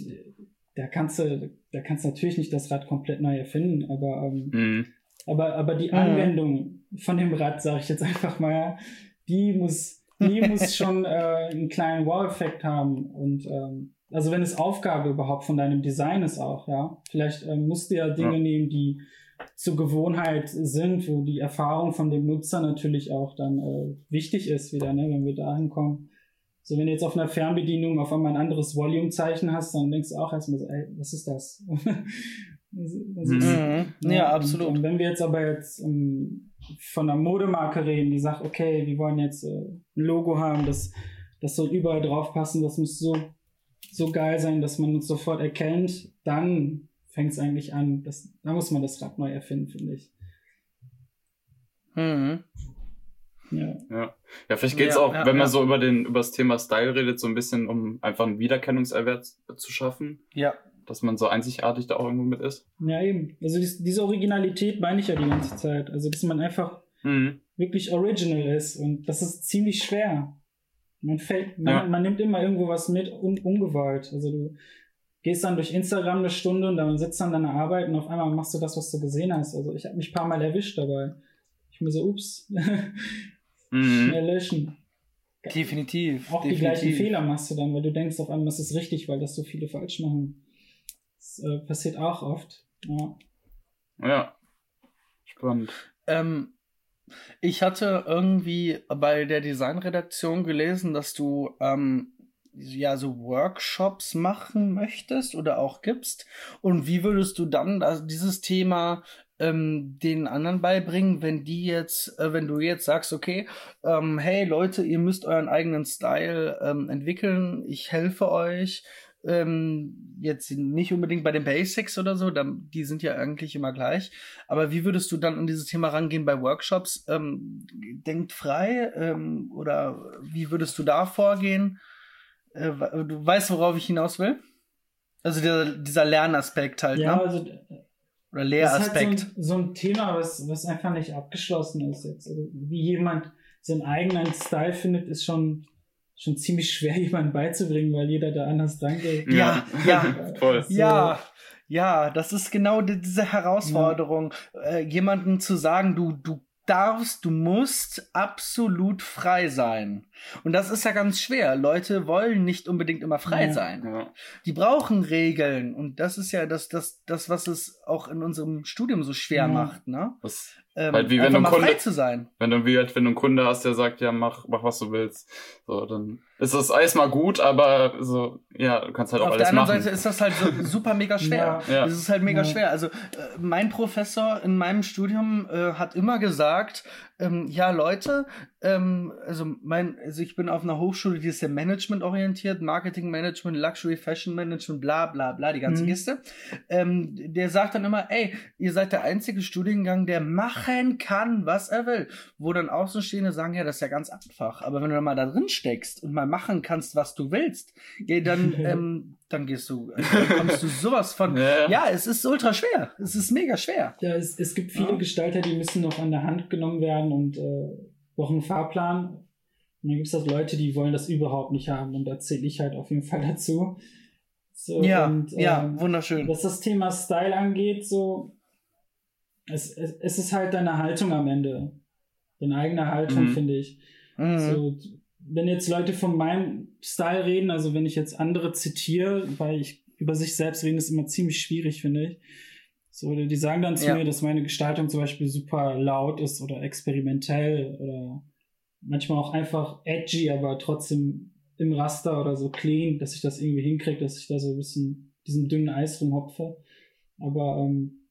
da kannst du, da kannst du natürlich nicht das Rad komplett neu erfinden, aber, ähm, mhm. aber, aber die Anwendung mhm. von dem Rad, sage ich jetzt einfach mal, die muss, die muss schon äh, einen kleinen Wow-Effekt haben. Und ähm, also wenn es Aufgabe überhaupt von deinem Design ist auch, ja. Vielleicht ähm, musst du ja Dinge ja. nehmen, die zur Gewohnheit sind, wo die Erfahrung von dem Nutzer natürlich auch dann äh, wichtig ist wieder, ne, wenn wir da hinkommen. So, wenn du jetzt auf einer Fernbedienung auf einmal ein anderes Volume-Zeichen hast, dann denkst du auch erstmal so, ey, was ist das? ist, mhm. ja, ja, absolut. Und, und, wenn wir jetzt aber jetzt um, ähm, von einer Modemarke reden, die sagt, okay, wir wollen jetzt äh, ein Logo haben, das, das soll überall drauf passen, das muss so, so geil sein, dass man uns sofort erkennt, dann fängt es eigentlich an. Das, da muss man das Rad neu erfinden, finde ich. Mhm. Ja. ja. Ja, vielleicht geht es ja, auch, ja, wenn man so über den über das Thema Style redet, so ein bisschen, um einfach einen Wiedererkennungserwert zu schaffen. Ja. Dass man so einzigartig da auch irgendwo mit ist. Ja, eben. Also dies, diese Originalität meine ich ja die ganze Zeit. Also, dass man einfach mhm. wirklich original ist. Und das ist ziemlich schwer. Man fällt, man, man nimmt immer irgendwo was mit, un, ungewollt. Also du gehst dann durch Instagram eine Stunde und dann sitzt an deiner Arbeit und auf einmal machst du das, was du gesehen hast. Also ich habe mich ein paar Mal erwischt dabei. Ich mir so, ups, mhm. schnell löschen. Definitiv. Auch definitiv. die gleichen Fehler machst du dann, weil du denkst auf einmal, das ist richtig, weil das so viele falsch machen. Das äh, passiert auch oft. Ja. Ja. Spannend. Ähm, ich hatte irgendwie bei der Designredaktion gelesen, dass du ähm, ja so Workshops machen möchtest oder auch gibst. Und wie würdest du dann also dieses Thema ähm, den anderen beibringen, wenn die jetzt, äh, wenn du jetzt sagst, okay, ähm, hey Leute, ihr müsst euren eigenen Style ähm, entwickeln, ich helfe euch. Ähm, jetzt nicht unbedingt bei den Basics oder so, die sind ja eigentlich immer gleich. Aber wie würdest du dann an dieses Thema rangehen bei Workshops? Ähm, denkt frei ähm, oder wie würdest du da vorgehen? Äh, du weißt, worauf ich hinaus will? Also dieser, dieser Lernaspekt halt. Ja, ne? also oder Lehraspekt. Das ist halt so, ein, so ein Thema, was, was einfach nicht abgeschlossen ist jetzt. Also wie jemand seinen eigenen Style findet, ist schon, schon ziemlich schwer, jemandem beizubringen, weil jeder da anders dran geht. Ja, ja, ja. Voll. Ja. Ja, das ist genau diese Herausforderung, ja. äh, jemandem zu sagen, du, du darfst, du musst absolut frei sein. Und das ist ja ganz schwer. Leute wollen nicht unbedingt immer frei ja. sein. Ja. Die brauchen Regeln. Und das ist ja das, das, das, was es auch in unserem Studium so schwer ja. macht, ne? Das, ähm, halt wie wenn du ein Kunde, zu sein. Wenn du, wie halt, wenn du einen Kunde hast, der sagt, ja, mach, mach was du willst. So, dann ist das alles mal gut, aber so, ja, du kannst halt auch Auf alles machen. Auf der anderen Seite ist das halt so super mega schwer. ja. Das ist halt mega schwer. Also, äh, mein Professor in meinem Studium äh, hat immer gesagt, ähm, ja, Leute, ähm, also mein, also ich bin auf einer Hochschule, die ist sehr Management orientiert, Marketing Management, Luxury Fashion Management, bla bla bla, die ganze mhm. Kiste. Ähm, der sagt dann immer, ey, ihr seid der einzige Studiengang, der machen kann, was er will. Wo dann Außenstehende sagen, ja, das ist ja ganz einfach. Aber wenn du dann mal da drin steckst und mal machen kannst, was du willst, dann, ähm, dann gehst du, also dann kommst du sowas von. Ja. ja. es ist ultra schwer. Es ist mega schwer. Ja, es, es gibt viele ja. Gestalter, die müssen noch an der Hand genommen werden und äh, brauchen einen Fahrplan. Und dann gibt es halt Leute, die wollen das überhaupt nicht haben und da zähle ich halt auf jeden Fall dazu. So, ja, und, äh, ja, ähm, wunderschön. Was das Thema Style angeht, so, es, es, es ist halt deine Haltung am Ende. Deine eigene Haltung, mhm. finde ich. Mhm. So, wenn jetzt Leute von meinem Style reden, also wenn ich jetzt andere zitiere, weil ich über sich selbst reden, ist immer ziemlich schwierig, finde ich. So, die sagen dann zu ja. mir, dass meine Gestaltung zum Beispiel super laut ist oder experimentell oder manchmal auch einfach edgy, aber trotzdem im Raster oder so clean, dass ich das irgendwie hinkriege, dass ich da so ein bisschen diesem dünnen Eis rumhopfe. Aber ähm,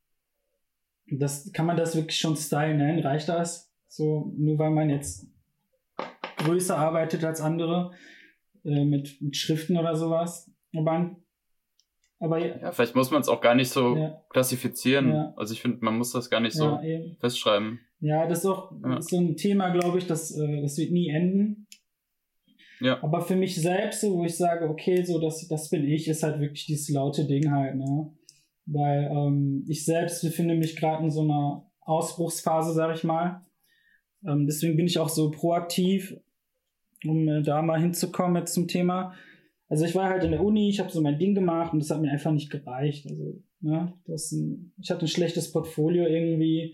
das kann man das wirklich schon Style nennen? Reicht das? So, nur weil man jetzt größer arbeitet als andere, äh, mit, mit Schriften oder sowas. Aber, aber ja, vielleicht muss man es auch gar nicht so ja. klassifizieren. Ja. Also ich finde, man muss das gar nicht so festschreiben. Ja, das ist auch so ein Thema, glaube ich, das, äh, das wird nie enden. Ja. Aber für mich selbst, so, wo ich sage, okay, so das, das bin ich, ist halt wirklich dieses laute Ding halt, ne? Weil ähm, ich selbst befinde mich gerade in so einer Ausbruchsphase, sag ich mal. Ähm, deswegen bin ich auch so proaktiv, um äh, da mal hinzukommen jetzt zum Thema. Also ich war halt in der Uni, ich habe so mein Ding gemacht und das hat mir einfach nicht gereicht. Also, ne, das ein, ich hatte ein schlechtes Portfolio irgendwie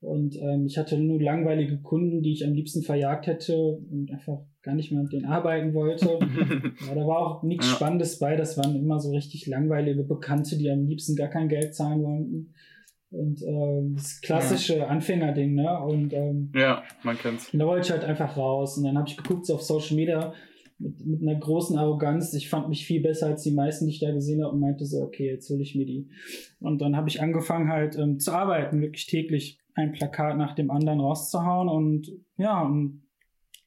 und ähm, ich hatte nur langweilige Kunden, die ich am liebsten verjagt hätte und einfach gar nicht mehr mit denen arbeiten wollte. ja, da war auch nichts. Spannendes bei. Das waren immer so richtig langweilige Bekannte, die am liebsten gar kein Geld zahlen wollten. Und ähm, das klassische ja. Anfängerding, ne? Und ähm, ja, man kennt's. Und da wollte ich halt einfach raus. Und dann habe ich geguckt so auf Social Media mit, mit einer großen Arroganz. Ich fand mich viel besser als die meisten, die ich da gesehen habe und meinte so, okay, jetzt hole ich mir die. Und dann habe ich angefangen halt ähm, zu arbeiten, wirklich täglich ein Plakat nach dem anderen rauszuhauen und ja, und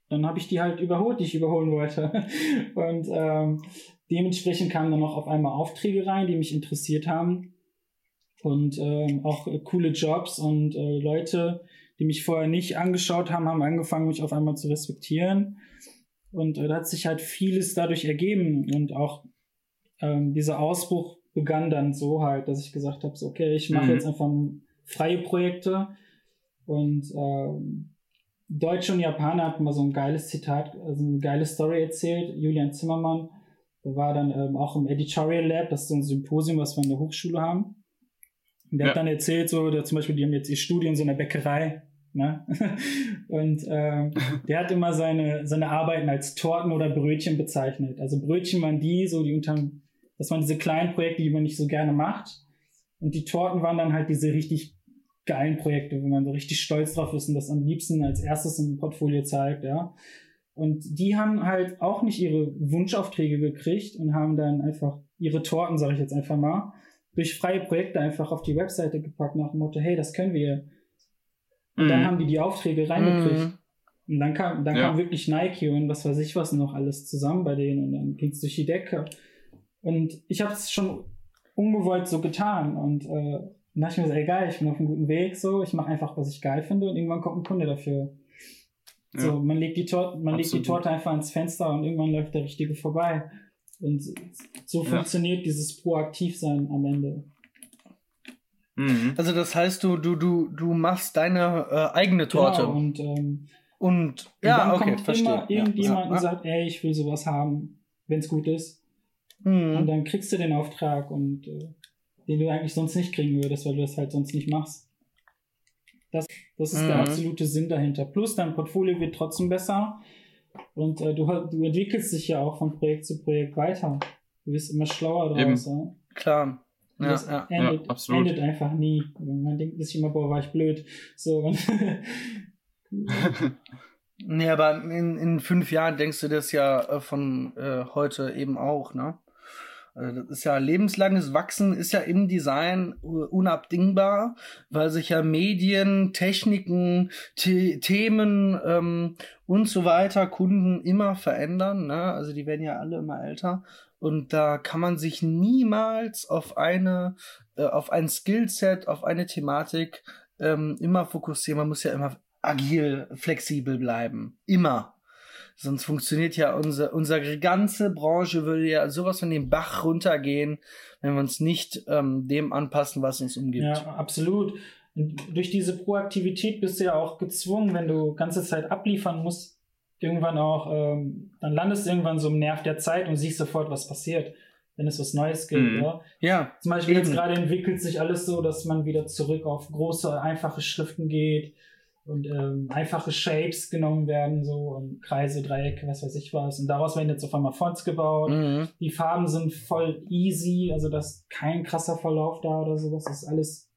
dann habe ich die halt überholt, die ich überholen wollte. und ähm, dementsprechend kamen dann noch auf einmal Aufträge rein, die mich interessiert haben und ähm, auch äh, coole Jobs und äh, Leute, die mich vorher nicht angeschaut haben, haben angefangen, mich auf einmal zu respektieren. Und äh, da hat sich halt vieles dadurch ergeben und auch ähm, dieser Ausbruch begann dann so halt, dass ich gesagt habe, so, okay, ich mache mhm. jetzt einfach freie Projekte und ähm, Deutsche und Japaner hatten mal so ein geiles Zitat, also eine geile Story erzählt. Julian Zimmermann, der war dann ähm, auch im Editorial Lab, das ist so ein Symposium, was wir in der Hochschule haben. Und der ja. hat dann erzählt, so, der, zum Beispiel, die haben jetzt ihr Studio in so einer Bäckerei. Ne? und ähm, der hat immer seine, seine Arbeiten als Torten oder Brötchen bezeichnet. Also Brötchen waren die, so die unter, das waren diese kleinen Projekte, die man nicht so gerne macht. Und die Torten waren dann halt diese richtig geilen Projekte, wo man so richtig stolz drauf ist und das am liebsten als erstes im Portfolio zeigt, ja. Und die haben halt auch nicht ihre Wunschaufträge gekriegt und haben dann einfach ihre Torten, sage ich jetzt einfach mal, durch freie Projekte einfach auf die Webseite gepackt nach dem Motto, hey, das können wir. Und mhm. dann haben die die Aufträge reingekriegt. Mhm. Und dann kam, dann ja. kam wirklich Nike und was weiß ich was noch alles zusammen bei denen und dann ging es durch die Decke. Und ich habe es schon ungewollt so getan und äh, dann dachte ich mir so, ey geil, ich bin auf einem guten Weg, so, ich mache einfach, was ich geil finde und irgendwann kommt ein Kunde dafür. Ja. So, man legt die Torte, man legt die Torte einfach ans Fenster und irgendwann läuft der Richtige vorbei. Und so ja. funktioniert dieses Proaktivsein am Ende. Mhm. Also das heißt, du, du, du, du machst deine äh, eigene Torte. Genau, und, ähm, und ja, und okay, kommt verstehe. Immer irgendjemand ja. und sagt, ey, ich will sowas haben, wenn es gut ist. Mhm. Und dann kriegst du den Auftrag und äh, den du eigentlich sonst nicht kriegen würdest, weil du das halt sonst nicht machst. Das, das ist mhm. der absolute Sinn dahinter. Plus dein Portfolio wird trotzdem besser und äh, du, du entwickelst dich ja auch von Projekt zu Projekt weiter. Du wirst immer schlauer draus. Ja? Klar. Ja, das ja, endet, ja, endet, einfach nie. Man denkt sich immer, boah, war ich blöd. So. nee, aber in, in fünf Jahren denkst du das ja äh, von äh, heute eben auch, ne? Also das ist ja lebenslanges Wachsen, ist ja im Design unabdingbar, weil sich ja Medien, Techniken, The Themen ähm, und so weiter, Kunden immer verändern. Ne? Also die werden ja alle immer älter. Und da kann man sich niemals auf eine, äh, auf ein Skillset, auf eine Thematik ähm, immer fokussieren. Man muss ja immer agil, flexibel bleiben. Immer. Sonst funktioniert ja unser, unsere ganze Branche würde ja sowas von den Bach runtergehen, wenn wir uns nicht ähm, dem anpassen, was uns umgibt. Ja, absolut. Und durch diese Proaktivität bist du ja auch gezwungen, wenn du ganze Zeit abliefern musst, irgendwann auch, ähm, dann landest du irgendwann so im Nerv der Zeit und siehst sofort, was passiert, wenn es was Neues gibt. Mhm. Ja? ja. Zum Beispiel eben. jetzt gerade entwickelt sich alles so, dass man wieder zurück auf große, einfache Schriften geht und ähm, einfache Shapes genommen werden, so und Kreise, Dreiecke, was weiß ich was. Und daraus werden jetzt auf einmal Fonts gebaut. Mhm. Die Farben sind voll easy, also das ist kein krasser Verlauf da oder sowas. Das ist alles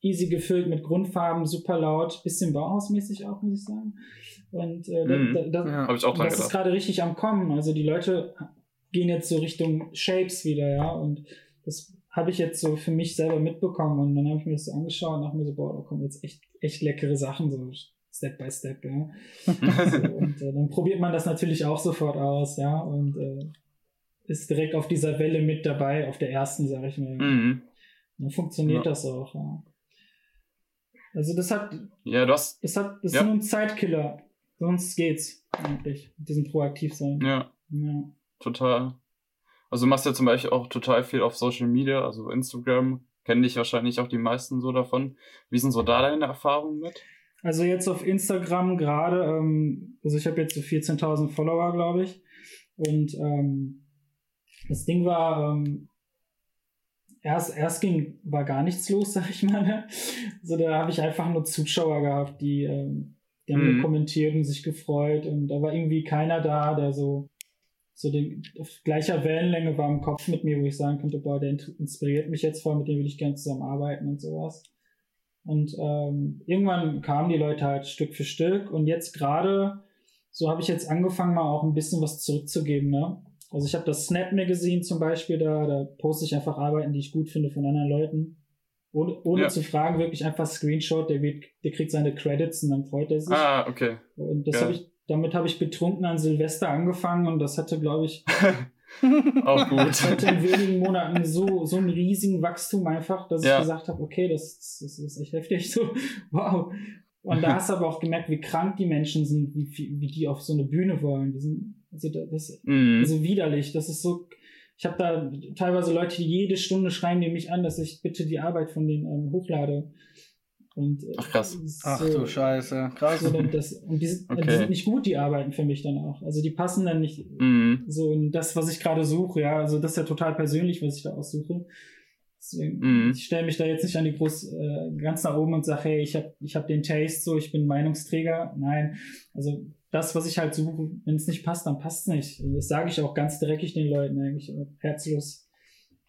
easy gefüllt mit Grundfarben, super laut, bisschen Bauhausmäßig auch, muss ich sagen. Und äh, mhm. da, da, ja, ich auch das ist gerade richtig am Kommen. Also die Leute gehen jetzt so Richtung Shapes wieder, ja. Und das habe ich jetzt so für mich selber mitbekommen und dann habe ich mir das so angeschaut und dachte mir so, boah, da kommen jetzt echt, echt leckere Sachen, so Step by Step, ja. so, und äh, dann probiert man das natürlich auch sofort aus, ja, und äh, ist direkt auf dieser Welle mit dabei, auf der ersten, sage ich mal. Mhm. Dann funktioniert ja. das auch, ja. Also das hat. Ja, du hast. Das hat. Das ja. ist nur ein Zeitkiller. Sonst geht's eigentlich. Mit diesem proaktiv sein. Ja. ja. Total. Also du machst ja zum Beispiel auch total viel auf Social Media, also Instagram. Kennen dich wahrscheinlich auch die meisten so davon. Wie sind so da deine Erfahrungen mit? Also jetzt auf Instagram gerade, ähm, also ich habe jetzt so 14.000 Follower, glaube ich. Und ähm, das Ding war, ähm, erst, erst ging, war gar nichts los, sag ich mal. Ne? Also da habe ich einfach nur Zuschauer gehabt, die, ähm, die haben mhm. kommentiert und sich gefreut und da war irgendwie keiner da, der so, so den, auf gleicher Wellenlänge war im Kopf mit mir, wo ich sagen könnte, boah, der inspiriert mich jetzt voll, mit dem will ich gerne zusammenarbeiten und sowas. Und ähm, irgendwann kamen die Leute halt Stück für Stück und jetzt gerade, so habe ich jetzt angefangen, mal auch ein bisschen was zurückzugeben, ne? Also ich habe das Snap Magazine zum Beispiel da, da poste ich einfach Arbeiten, die ich gut finde von anderen Leuten. Ohne, ohne ja. zu fragen, wirklich einfach Screenshot, der, wird, der kriegt seine Credits und dann freut er sich. Ah, okay. Und das ja. habe ich, damit habe ich betrunken an Silvester angefangen und das hatte, glaube ich, auch gut. Das hatte in wenigen Monaten so, so einen riesigen Wachstum einfach, dass ja. ich gesagt habe, okay, das, das ist echt heftig. So, wow. Und da hast du aber auch gemerkt, wie krank die Menschen sind, wie, wie die auf so eine Bühne wollen. Die sind also das mhm. also widerlich. Das ist so. Ich habe da teilweise Leute, die jede Stunde schreiben die mich an, dass ich bitte die Arbeit von denen ähm, hochlade. Und, äh, Ach krass. So, Ach du Scheiße. Krass. So, das, und die sind, okay. die sind nicht gut, die arbeiten für mich dann auch. Also die passen dann nicht mhm. so in das, was ich gerade suche. Ja, also das ist ja total persönlich, was ich da aussuche. Deswegen, mhm. ich stelle mich da jetzt nicht an die groß äh, ganz nach oben und sage, hey, ich habe ich hab den Taste, so ich bin Meinungsträger. Nein, also das, was ich halt suche, wenn es nicht passt, dann passt es nicht. Also das sage ich auch ganz dreckig den Leuten eigentlich, herzlos.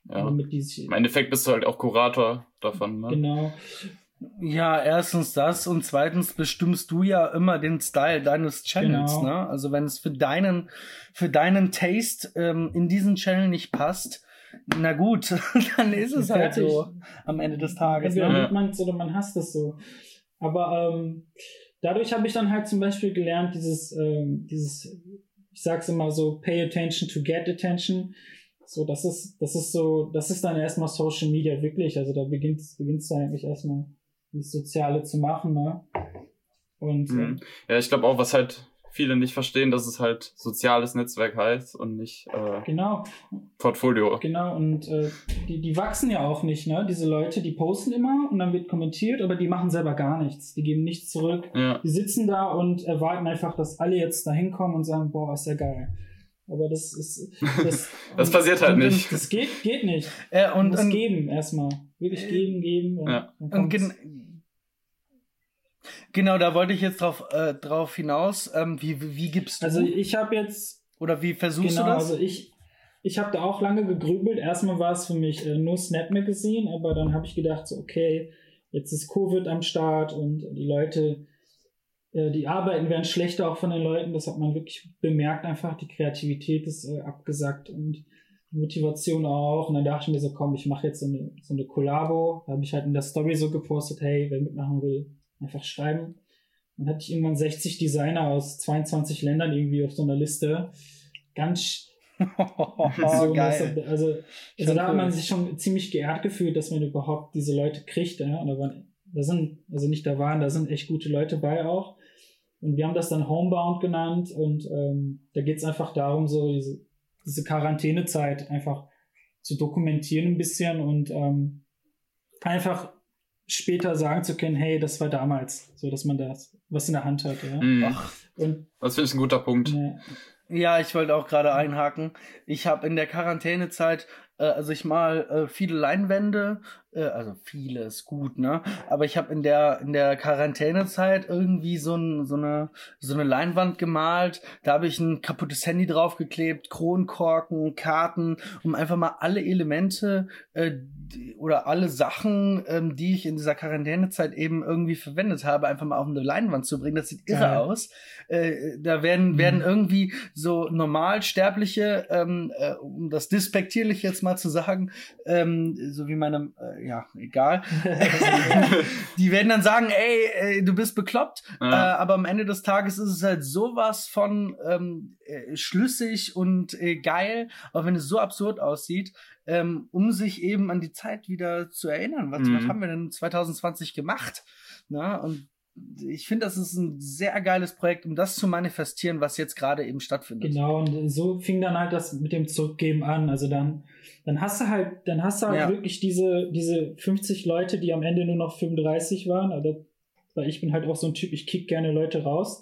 Ja. Damit die sich, Im Endeffekt bist du halt auch Kurator davon, ne? Genau. Ja, erstens das und zweitens bestimmst du ja immer den Style deines Channels, genau. ne? Also wenn es für deinen, für deinen Taste ähm, in diesen Channel nicht passt, na gut, dann ist es halt so am Ende des Tages. Entweder ne? man es oder man hasst es so. Aber ähm, dadurch habe ich dann halt zum Beispiel gelernt, dieses, ähm, dieses, ich sag's immer so, pay attention to get attention. So, das ist, das ist so, das ist dann erstmal Social Media wirklich. Also da beginnt beginnt's da eigentlich erstmal das Soziale zu machen, ne? Und mhm. ja, ich glaube auch, was halt viele nicht verstehen, dass es halt soziales Netzwerk heißt und nicht äh, genau. Portfolio. Genau, und äh, die, die wachsen ja auch nicht, ne? Diese Leute, die posten immer und dann wird kommentiert, aber die machen selber gar nichts. Die geben nichts zurück. Ja. Die sitzen da und erwarten einfach, dass alle jetzt da hinkommen und sagen, boah, ist ja geil. Aber das ist. Das, das passiert halt nicht. Das geht, geht nicht. Äh, und, und, geben erstmal. Wirklich geben, geben. Und, ja. und Genau, da wollte ich jetzt drauf, äh, drauf hinaus. Ähm, wie, wie, wie gibst du? Also ich habe jetzt. Oder wie versuchst genau, du das? Also ich, ich habe da auch lange gegrübelt. Erstmal war es für mich äh, nur Snap Magazine, aber dann habe ich gedacht, so, okay, jetzt ist Covid am Start und die Leute, äh, die Arbeiten werden schlechter auch von den Leuten. Das hat man wirklich bemerkt einfach. Die Kreativität ist äh, abgesackt und die Motivation auch. Und dann dachte ich mir so, komm, ich mache jetzt so eine, so eine Kollabo. Da habe ich halt in der Story so gepostet, hey, wer mitmachen will, einfach schreiben. Dann hatte ich irgendwann 60 Designer aus 22 Ländern irgendwie auf so einer Liste. Ganz so, Geil. Also, also da hat man sich schon ziemlich geehrt gefühlt, dass man überhaupt diese Leute kriegt. Ja? Und da, waren, da sind, also nicht da waren, da sind echt gute Leute bei auch. Und wir haben das dann Homebound genannt und ähm, da geht es einfach darum, so diese, diese Quarantänezeit einfach zu dokumentieren ein bisschen und ähm, einfach später sagen zu können, hey, das war damals, so dass man das was in der Hand hat. Ja? Mhm. Und, das finde ich ein guter Punkt. Ja. Ja, ich wollte auch gerade einhaken. Ich habe in der Quarantänezeit, also ich mal äh, viele Leinwände, äh, also viele ist gut, ne? Aber ich habe in der in der Quarantänezeit irgendwie so, ein, so eine so eine Leinwand gemalt. Da habe ich ein kaputtes Handy draufgeklebt, Kronkorken, Karten, um einfach mal alle Elemente äh, oder alle Sachen, ähm, die ich in dieser Quarantänezeit eben irgendwie verwendet habe, einfach mal auf eine Leinwand zu bringen. Das sieht irre ja. aus. Äh, da werden mhm. werden irgendwie so Normalsterbliche, ähm, äh, um das despektierlich jetzt Mal zu sagen, ähm, so wie meine, äh, ja, egal. die werden dann sagen, ey, äh, du bist bekloppt, ja. äh, aber am Ende des Tages ist es halt sowas von ähm, äh, schlüssig und äh, geil, auch wenn es so absurd aussieht, ähm, um sich eben an die Zeit wieder zu erinnern. Was, mhm. was haben wir denn 2020 gemacht? Na, und ich finde, das ist ein sehr geiles Projekt, um das zu manifestieren, was jetzt gerade eben stattfindet. Genau, und so fing dann halt das mit dem Zurückgeben an. Also dann, dann hast du halt, dann hast du halt ja. wirklich diese, diese 50 Leute, die am Ende nur noch 35 waren. Also, weil ich bin halt auch so ein Typ, ich kick gerne Leute raus.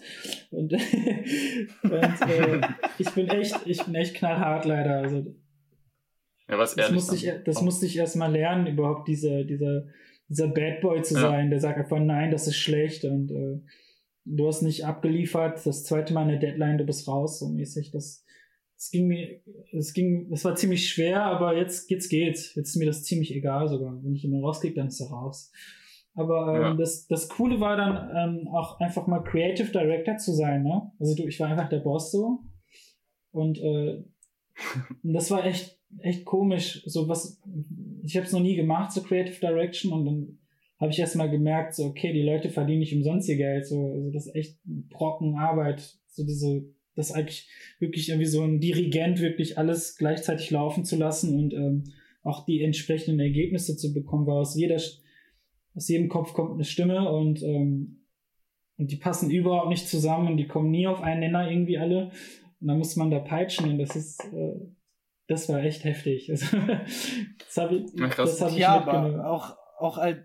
Und, und äh, ich bin echt, ich bin echt knallhart leider. Also, ja, was das musste ich, das musste ich erst mal lernen, überhaupt diese, diese dieser Bad Boy zu ja. sein, der sagt einfach, nein, das ist schlecht und äh, du hast nicht abgeliefert, das zweite Mal eine Deadline, du bist raus, so mäßig. Das, das ging mir, das ging, das war ziemlich schwer, aber jetzt, jetzt geht's. Jetzt ist mir das ziemlich egal sogar. Wenn ich ihn rauskriege, dann ist er raus. Aber ähm, ja. das, das Coole war dann ähm, auch einfach mal Creative Director zu sein, ne? Also du, ich war einfach der Boss so. Und äh, das war echt echt komisch. So was, ich habe es noch nie gemacht, so Creative Direction, und dann habe ich erst mal gemerkt, so, okay, die Leute verdienen nicht umsonst ihr Geld. So, also das ist echt brocken Arbeit. So diese, das eigentlich wirklich irgendwie so ein Dirigent wirklich alles gleichzeitig laufen zu lassen und ähm, auch die entsprechenden Ergebnisse zu bekommen, weil aus jeder, aus jedem Kopf kommt eine Stimme und, ähm, und die passen überhaupt nicht zusammen und die kommen nie auf einen Nenner irgendwie alle. Und dann muss man da peitschen und das ist, äh, das war echt heftig. Also, das habe ich, ja, das hab ich ja, aber auch, auch als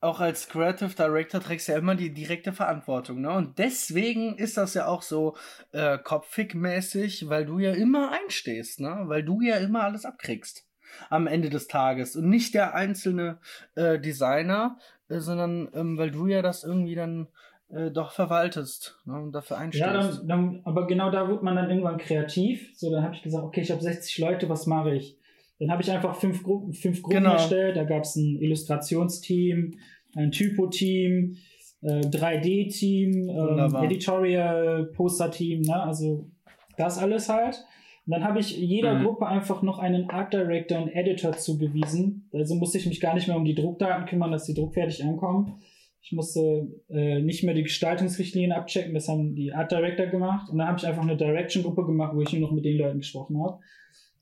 auch als Creative Director trägst du ja immer die direkte Verantwortung, ne? Und deswegen ist das ja auch so äh, kopfig-mäßig, weil du ja immer einstehst, ne? Weil du ja immer alles abkriegst am Ende des Tages und nicht der einzelne äh, Designer, äh, sondern ähm, weil du ja das irgendwie dann äh, doch verwaltest ne, und dafür einstehst. Ja, dann, dann, aber genau da wird man dann irgendwann kreativ. So, dann habe ich gesagt, okay, ich habe 60 Leute, was mache ich? Dann habe ich einfach fünf Gruppen, fünf Gruppen genau. erstellt. Da gab es ein Illustrationsteam, ein Typo-Team, äh, 3D-Team, äh, Editorial, Poster-Team, ne? also das alles halt. Und dann habe ich jeder mhm. Gruppe einfach noch einen Art Director und Editor zugewiesen. Also musste ich mich gar nicht mehr um die Druckdaten kümmern, dass die druckfertig ankommen. Ich musste äh, nicht mehr die Gestaltungsrichtlinien abchecken, das haben die Art Director gemacht. Und dann habe ich einfach eine Direction-Gruppe gemacht, wo ich nur noch mit den Leuten gesprochen habe.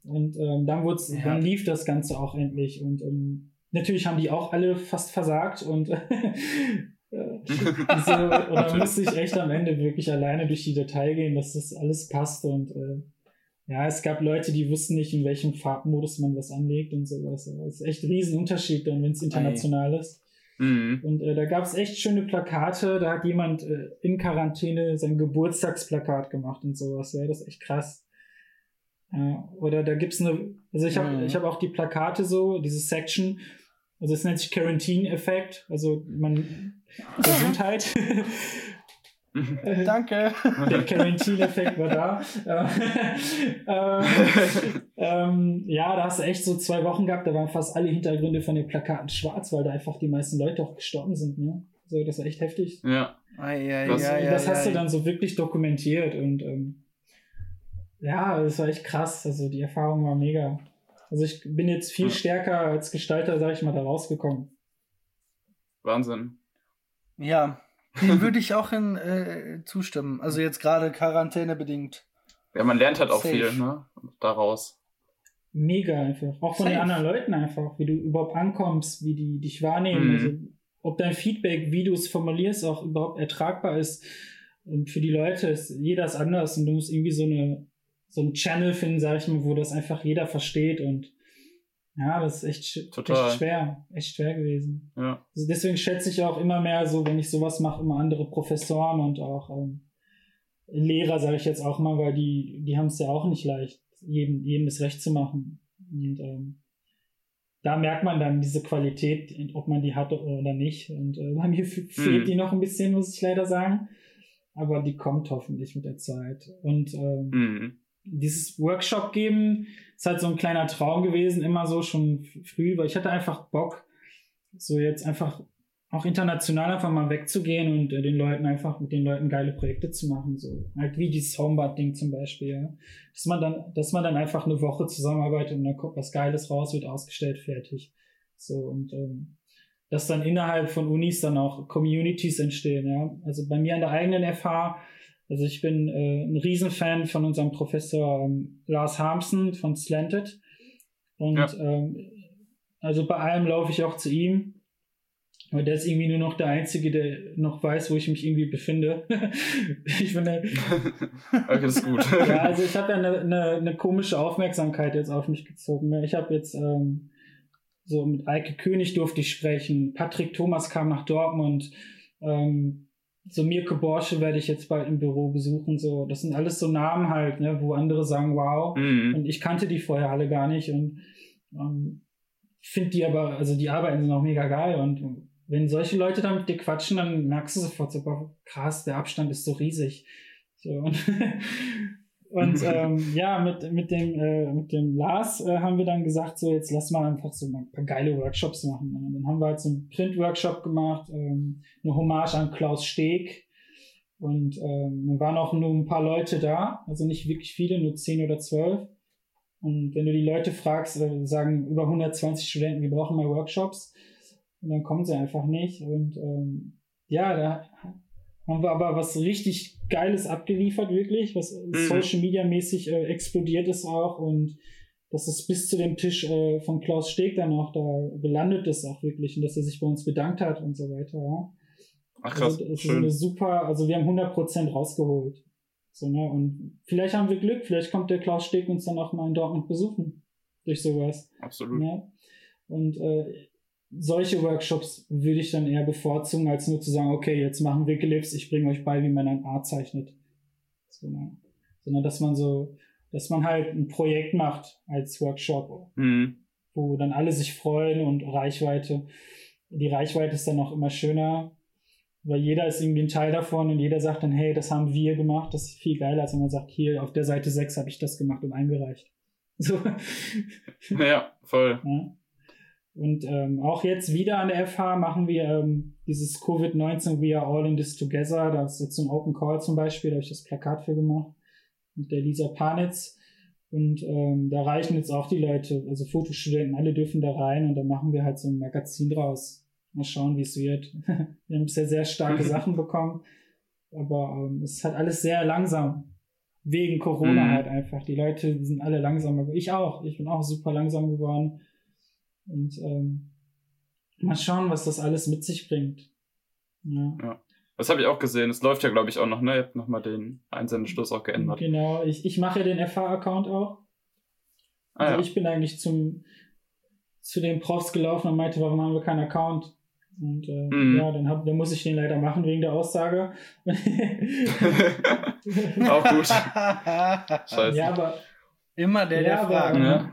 Und ähm, dann, wurd's, ja. dann lief das Ganze auch endlich. Und ähm, natürlich haben die auch alle fast versagt und äh, so, und dann musste ich echt am Ende wirklich alleine durch die Datei gehen, dass das alles passt. Und äh, ja, es gab Leute, die wussten nicht, in welchem Farbmodus man was anlegt und sowas. Das ist echt ein Riesenunterschied dann, wenn es international Ei. ist. Mhm. Und äh, da gab es echt schöne Plakate. Da hat jemand äh, in Quarantäne sein Geburtstagsplakat gemacht und sowas. Ja, das ist echt krass. Ja, oder da gibt's eine, also ich habe mhm. ich hab auch die Plakate so, diese Section. Also es nennt sich Quarantine-Effekt. Also man Gesundheit. Danke. Der Quarantine-Effekt war da. ähm, ähm, ja, da hast du echt so zwei Wochen gehabt, da waren fast alle Hintergründe von den Plakaten schwarz, weil da einfach die meisten Leute auch gestorben sind. Ne? So, das war echt heftig. Ja. Ai, ai, das, ai, das hast du dann so wirklich dokumentiert und ähm, ja, das war echt krass. Also die Erfahrung war mega. Also ich bin jetzt viel stärker als Gestalter, sag ich mal, da rausgekommen. Wahnsinn. Ja, dem würde ich auch in, äh, zustimmen. Also jetzt gerade Quarantäne bedingt. Ja, man lernt halt auch Safe. viel, ne? Daraus. Mega einfach. Auch von Safe. den anderen Leuten einfach, wie du überhaupt ankommst, wie die dich wahrnehmen. Mhm. Also ob dein Feedback, wie du es formulierst, auch überhaupt ertragbar ist. Und für die Leute ist jeder ist anders und du musst irgendwie so eine so einen Channel finden, sag ich mal, wo das einfach jeder versteht und ja, das ist echt, Total. echt schwer, echt schwer gewesen. Ja. Also deswegen schätze ich auch immer mehr so, wenn ich sowas mache, immer andere Professoren und auch ähm, Lehrer, sage ich jetzt auch mal, weil die, die haben es ja auch nicht leicht, jedem, jedem das Recht zu machen. Und ähm, da merkt man dann diese Qualität, ob man die hat oder nicht. Und äh, bei mir fehlt mhm. die noch ein bisschen, muss ich leider sagen. Aber die kommt hoffentlich mit der Zeit. Und ähm, mhm dieses Workshop geben ist halt so ein kleiner Traum gewesen, immer so schon früh, weil ich hatte einfach Bock, so jetzt einfach auch international einfach mal wegzugehen und äh, den Leuten einfach mit den Leuten geile Projekte zu machen, so halt wie dieses Homebad-Ding zum Beispiel, ja. Dass man dann, dass man dann einfach eine Woche zusammenarbeitet und dann kommt was Geiles raus, wird ausgestellt, fertig. So und ähm, dass dann innerhalb von Unis dann auch Communities entstehen, ja. Also bei mir an der eigenen FH, also ich bin äh, ein Riesenfan von unserem Professor ähm, Lars Harmsen von Slanted und ja. ähm, also bei allem laufe ich auch zu ihm aber der ist irgendwie nur noch der Einzige, der noch weiß, wo ich mich irgendwie befinde. ich bin der, okay, das ist gut. ja, also ich habe ja eine, eine, eine, komische Aufmerksamkeit jetzt auf mich gezogen. Ne? Ich habe jetzt ähm, so mit Eike König durfte ich sprechen. Patrick Thomas kam nach Dortmund. Ähm, so Mirko Borsche werde ich jetzt bald im Büro besuchen. So, das sind alles so Namen halt, ne, wo andere sagen, wow. Mhm. Und ich kannte die vorher alle gar nicht. Und ähm, finde die aber, also die Arbeiten sind auch mega geil und wenn solche Leute da mit dir quatschen, dann merkst du sofort so, krass, der Abstand ist so riesig. So, und, und ähm, ja, mit, mit, dem, äh, mit dem Lars äh, haben wir dann gesagt, so jetzt lass mal einfach so ein paar geile Workshops machen. Und dann haben wir halt so einen Print-Workshop gemacht, ähm, eine Hommage an Klaus Steg. Und ähm, dann waren auch nur ein paar Leute da, also nicht wirklich viele, nur zehn oder zwölf. Und wenn du die Leute fragst, äh, sagen über 120 Studenten, wir brauchen mal Workshops. Und dann kommen sie einfach nicht. Und ähm, ja, da haben wir aber was richtig Geiles abgeliefert, wirklich, was mhm. Social Media mäßig äh, explodiert ist auch und dass es bis zu dem Tisch äh, von Klaus Steg dann auch da gelandet ist auch wirklich und dass er sich bei uns bedankt hat und so weiter. Ja. Ach krass, also, schön. ist eine super, also wir haben 100% rausgeholt. So, ne? Und vielleicht haben wir Glück, vielleicht kommt der Klaus Steg uns dann auch mal in Dortmund besuchen durch sowas. Absolut. Ne? Und äh, solche Workshops würde ich dann eher bevorzugen, als nur zu sagen, okay, jetzt machen wir Glyphs, ich bringe euch bei, wie man ein Art zeichnet. Sondern, sondern dass man so, dass man halt ein Projekt macht als Workshop, mhm. wo dann alle sich freuen und Reichweite. Die Reichweite ist dann auch immer schöner, weil jeder ist irgendwie ein Teil davon und jeder sagt dann, hey, das haben wir gemacht, das ist viel geiler, als wenn man sagt, hier auf der Seite 6 habe ich das gemacht und eingereicht. So. Ja, voll. Ja. Und ähm, auch jetzt wieder an der FH machen wir ähm, dieses Covid-19 We Are All in This Together. Da ist jetzt so ein Open Call zum Beispiel, da habe ich das Plakat für gemacht. Mit der Lisa Panitz. Und ähm, da reichen jetzt auch die Leute, also Fotostudenten, alle dürfen da rein und dann machen wir halt so ein Magazin draus. Mal schauen, wie es wird. wir haben bisher sehr starke Sachen bekommen, aber ähm, es ist halt alles sehr langsam. Wegen Corona mhm. halt einfach. Die Leute sind alle langsamer. Ich auch. Ich bin auch super langsam geworden. Und ähm, mal schauen, was das alles mit sich bringt. Ja. ja. Das habe ich auch gesehen. Es läuft ja, glaube ich, auch noch, ne? Ihr habt nochmal den Einsendeschluss auch geändert. Genau, ich, ich mache ja den FH-Account auch. Ah, also ja. ich bin eigentlich zum, zu den Profs gelaufen und meinte, warum haben wir keinen Account? Und äh, mhm. ja, dann, hab, dann muss ich den leider machen wegen der Aussage. auch gut. Scheiße. Ja, aber Immer der, ja, der Fragen. Ne?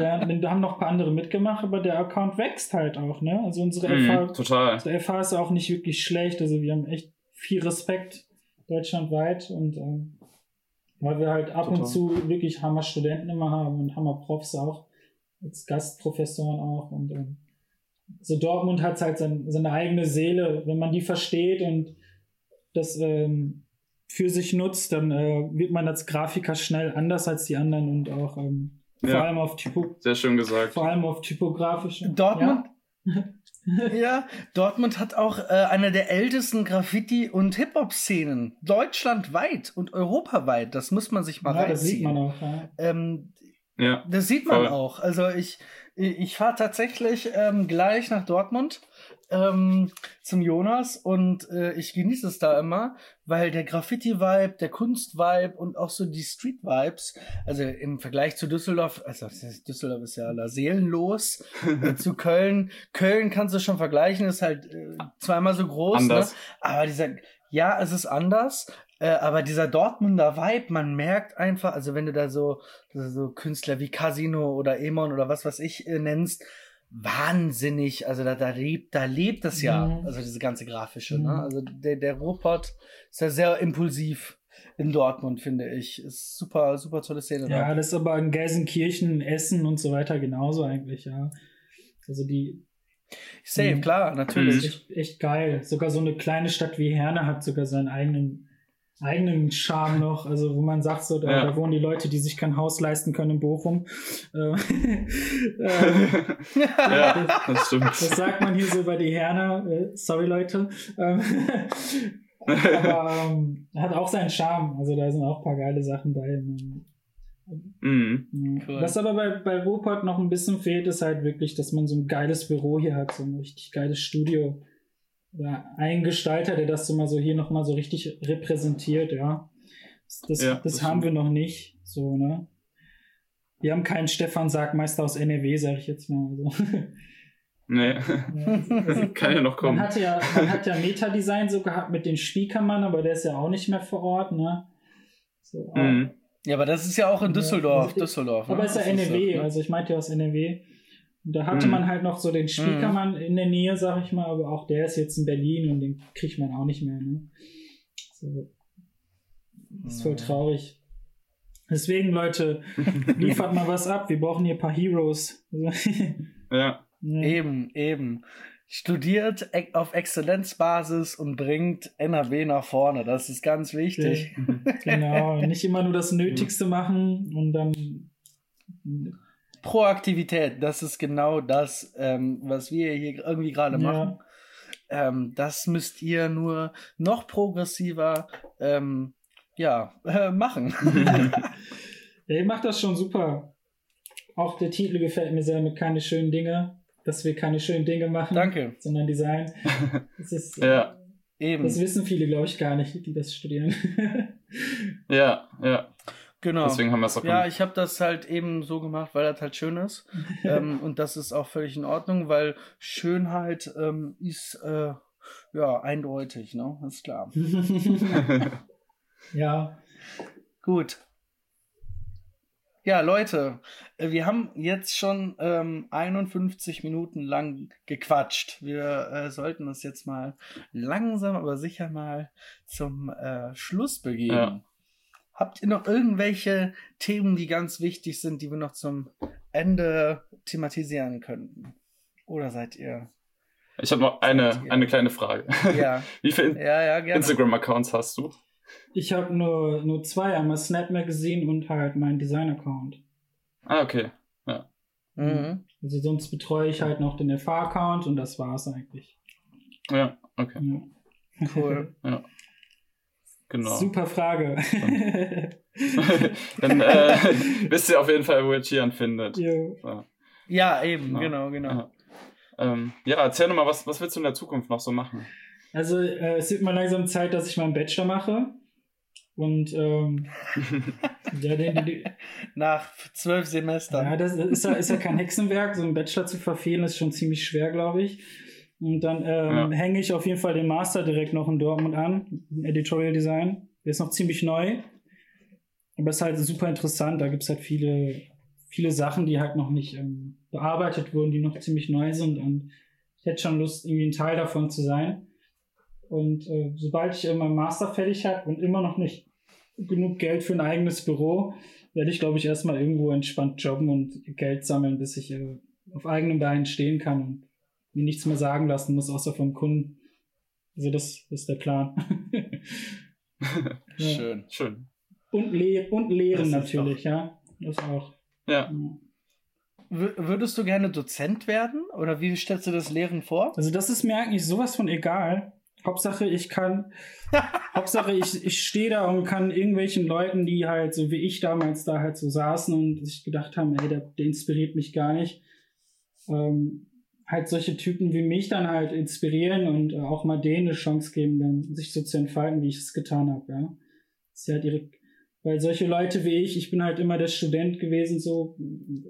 ja, da haben noch ein paar andere mitgemacht, aber der Account wächst halt auch, ne? Also unsere mhm, FH, total. Unsere FH ist auch nicht wirklich schlecht. Also wir haben echt viel Respekt deutschlandweit und ähm, weil wir halt ab total. und zu wirklich Hammer Studenten immer haben und Hammer Profs auch, als Gastprofessoren auch und ähm, so Dortmund hat halt sein, seine eigene Seele, wenn man die versteht und das ähm, für sich nutzt, dann äh, wird man als Grafiker schnell anders als die anderen und auch ähm, ja. vor allem auf Typo Sehr schön gesagt. Vor allem auf typografische. Dortmund. Ja, ja Dortmund hat auch äh, eine der ältesten Graffiti- und Hip-Hop-Szenen deutschlandweit und europaweit. Das muss man sich mal ja, reinziehen. Das sieht man auch. Ja. Ähm, ja, das sieht man voll. auch. Also ich, ich fahre tatsächlich ähm, gleich nach Dortmund ähm, zum Jonas und äh, ich genieße es da immer, weil der Graffiti-Vibe, der Kunst-Vibe und auch so die Street-Vibes, also im Vergleich zu Düsseldorf, also Düsseldorf ist ja la seelenlos, zu Köln, Köln kannst du schon vergleichen, ist halt äh, zweimal so groß, ne? aber dieser, ja, es ist anders, äh, aber dieser Dortmunder Vibe, man merkt einfach, also wenn du da so, so Künstler wie Casino oder Emon oder was was ich äh, nennst, wahnsinnig, also da, da lebt, da lebt das ja, mhm. also diese ganze grafische, ne? mhm. ne? Also der, der Ruhrpott ist ja sehr impulsiv in Dortmund, finde ich. Ist super, super tolle Szene. Ja, da. das ist aber in Gelsenkirchen, Essen und so weiter genauso eigentlich, ja. Also die, Safe, mhm. klar, natürlich. Echt, echt geil. Sogar so eine kleine Stadt wie Herne hat sogar seinen eigenen eigenen Charme noch, also wo man sagt, so, da, ja. da, wohnen die Leute, die sich kein Haus leisten können in Bochum. Äh, ja, das stimmt. Das sagt man hier so bei die Herne. Äh, sorry, Leute. Ähm, aber ähm, hat auch seinen Charme. Also da sind auch ein paar geile Sachen bei. Mhm. Cool. Was aber bei, bei Ruhrpott noch ein bisschen fehlt, ist halt wirklich, dass man so ein geiles Büro hier hat, so ein richtig geiles Studio oder ein Gestalter, der das so mal so hier nochmal so richtig repräsentiert, ja. Das, das, ja, das, das haben wir noch nicht, so, ne? Wir haben keinen Stefan Sargmeister aus NRW, sag ich jetzt mal. Also. Nee, ja, kann ja noch kommen. Man hat ja, man hat ja Meta-Design so gehabt mit dem Spiekermann, aber der ist ja auch nicht mehr vor Ort, ne? So, mhm. Ja, aber das ist ja auch in Düsseldorf, ja, also, Düsseldorf. Aber ne? ist ja NRW, ist, ne? also ich meinte ja aus NRW. Und da hatte mhm. man halt noch so den Spiekermann mhm. in der Nähe, sag ich mal, aber auch der ist jetzt in Berlin und den kriegt man auch nicht mehr. Ne? So. Das ist voll traurig. Deswegen, Leute, liefert mal was ab. Wir brauchen hier ein paar Heroes. ja. ja. Eben, eben. Studiert auf Exzellenzbasis und bringt NRW nach vorne. Das ist ganz wichtig. genau. Nicht immer nur das Nötigste machen und dann Proaktivität, das ist genau das, ähm, was wir hier irgendwie gerade machen. Ja. Ähm, das müsst ihr nur noch progressiver ähm, ja, äh, machen. ja, ihr macht das schon super. Auch der Titel gefällt mir sehr mit keine schönen Dinge, dass wir keine schönen Dinge machen, Danke. sondern Design. Das ist, ja. Eben. Das wissen viele, glaube ich, gar nicht, die das studieren. ja, ja. Genau. Deswegen haben wir es auch Ja, ich habe das halt eben so gemacht, weil das halt schön ist. ähm, und das ist auch völlig in Ordnung, weil Schönheit ähm, ist äh, ja eindeutig, ne? Ist klar. ja. Gut. Ja, Leute, äh, wir haben jetzt schon ähm, 51 Minuten lang gequatscht. Wir äh, sollten uns jetzt mal langsam, aber sicher mal zum äh, Schluss begeben. Ja. Habt ihr noch irgendwelche Themen, die ganz wichtig sind, die wir noch zum Ende thematisieren könnten? Oder seid ihr? Ich habe noch eine, eine kleine Frage. Ja. Wie viele ja, ja, Instagram-Accounts hast du? Ich habe nur, nur zwei, einmal Snap Magazine und halt meinen Design-Account. Ah, okay. Ja. Mhm. Also sonst betreue ich halt noch den FA-Account und das war's eigentlich. Ja, okay. Ja. Cool. ja. Genau. Super Frage. Dann äh, wisst ihr auf jeden Fall, wo ihr Chian findet. So. Ja, eben, ja. genau, genau. Ja. Ähm, ja, erzähl nochmal, was, was willst du in der Zukunft noch so machen? Also, äh, es wird mal langsam Zeit, dass ich meinen Bachelor mache. Und ähm, ja, den, den, nach zwölf Semestern. Ja, das ist ja, ist ja kein Hexenwerk. So einen Bachelor zu verfehlen ist schon ziemlich schwer, glaube ich. Und dann ähm, ja. hänge ich auf jeden Fall den Master direkt noch in Dortmund an, Editorial Design. Der ist noch ziemlich neu, aber ist halt super interessant. Da gibt es halt viele, viele Sachen, die halt noch nicht ähm, bearbeitet wurden, die noch ziemlich neu sind. Und ich hätte schon Lust, irgendwie ein Teil davon zu sein. Und äh, sobald ich meinen Master fertig habe und immer noch nicht genug Geld für ein eigenes Büro, werde ich, glaube ich, erstmal irgendwo entspannt jobben und Geld sammeln, bis ich äh, auf eigenen Beinen stehen kann und mir nichts mehr sagen lassen muss, außer vom Kunden. Also das, ist der Plan. ja. Schön, schön. Und, le und lehren natürlich, ja. Das auch. Ja. Würdest du gerne Dozent werden? Oder wie stellst du das Lehren vor? Also das ist mir eigentlich sowas von egal. Hauptsache, ich kann, Hauptsache, ich, ich stehe da und kann irgendwelchen Leuten, die halt so wie ich damals da halt so saßen und sich gedacht haben, ey, der, der inspiriert mich gar nicht, ähm, halt solche Typen wie mich dann halt inspirieren und äh, auch mal denen eine Chance geben, dann sich so zu entfalten, wie ich es getan habe, ja. Das ist ja direkt, weil solche Leute wie ich, ich bin halt immer der Student gewesen, so,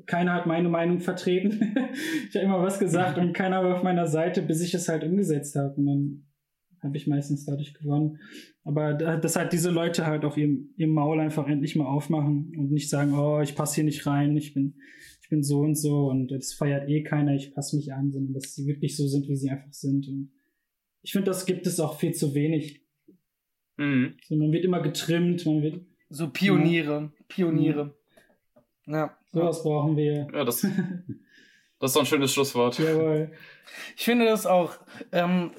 keiner hat meine Meinung vertreten. ich habe immer was gesagt und keiner war auf meiner Seite, bis ich es halt umgesetzt habe. Und dann habe ich meistens dadurch gewonnen. Aber dass halt diese Leute halt auch ihr, ihr Maul einfach endlich mal aufmachen und nicht sagen, oh, ich passe hier nicht rein, ich bin ich bin so und so und das feiert eh keiner, ich passe mich an, sondern dass sie wirklich so sind, wie sie einfach sind. Und ich finde, das gibt es auch viel zu wenig. Mhm. So, man wird immer getrimmt, man wird. So Pioniere, ja. Pioniere. Mhm. Ja. Sowas brauchen wir. Ja, das, Das ist doch ein schönes Schlusswort. Jawohl. Ich finde das auch, ähm,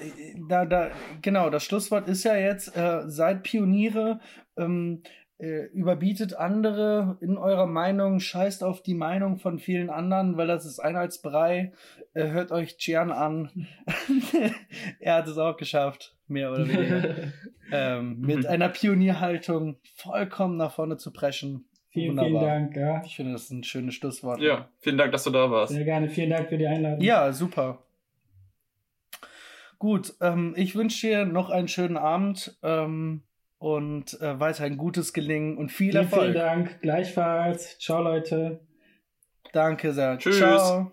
da, da, genau, das Schlusswort ist ja jetzt, äh, seid Pioniere, ähm, äh, überbietet andere in eurer Meinung, scheißt auf die Meinung von vielen anderen, weil das ist Einheitsbrei. Äh, hört euch Cian an. er hat es auch geschafft, mehr oder weniger. ähm, mit einer Pionierhaltung vollkommen nach vorne zu preschen. Vielen, Wunderbar. vielen Dank. Ja. Ich finde, das ist ein schönes Schlusswort. Ja, vielen Dank, dass du da warst. Sehr gerne. Vielen Dank für die Einladung. Ja, super. Gut, ähm, ich wünsche dir noch einen schönen Abend ähm, und äh, weiterhin gutes Gelingen und viel Vielen, Erfolg. vielen Dank. Gleichfalls. Ciao, Leute. Danke sehr. Tschüss. Ciao.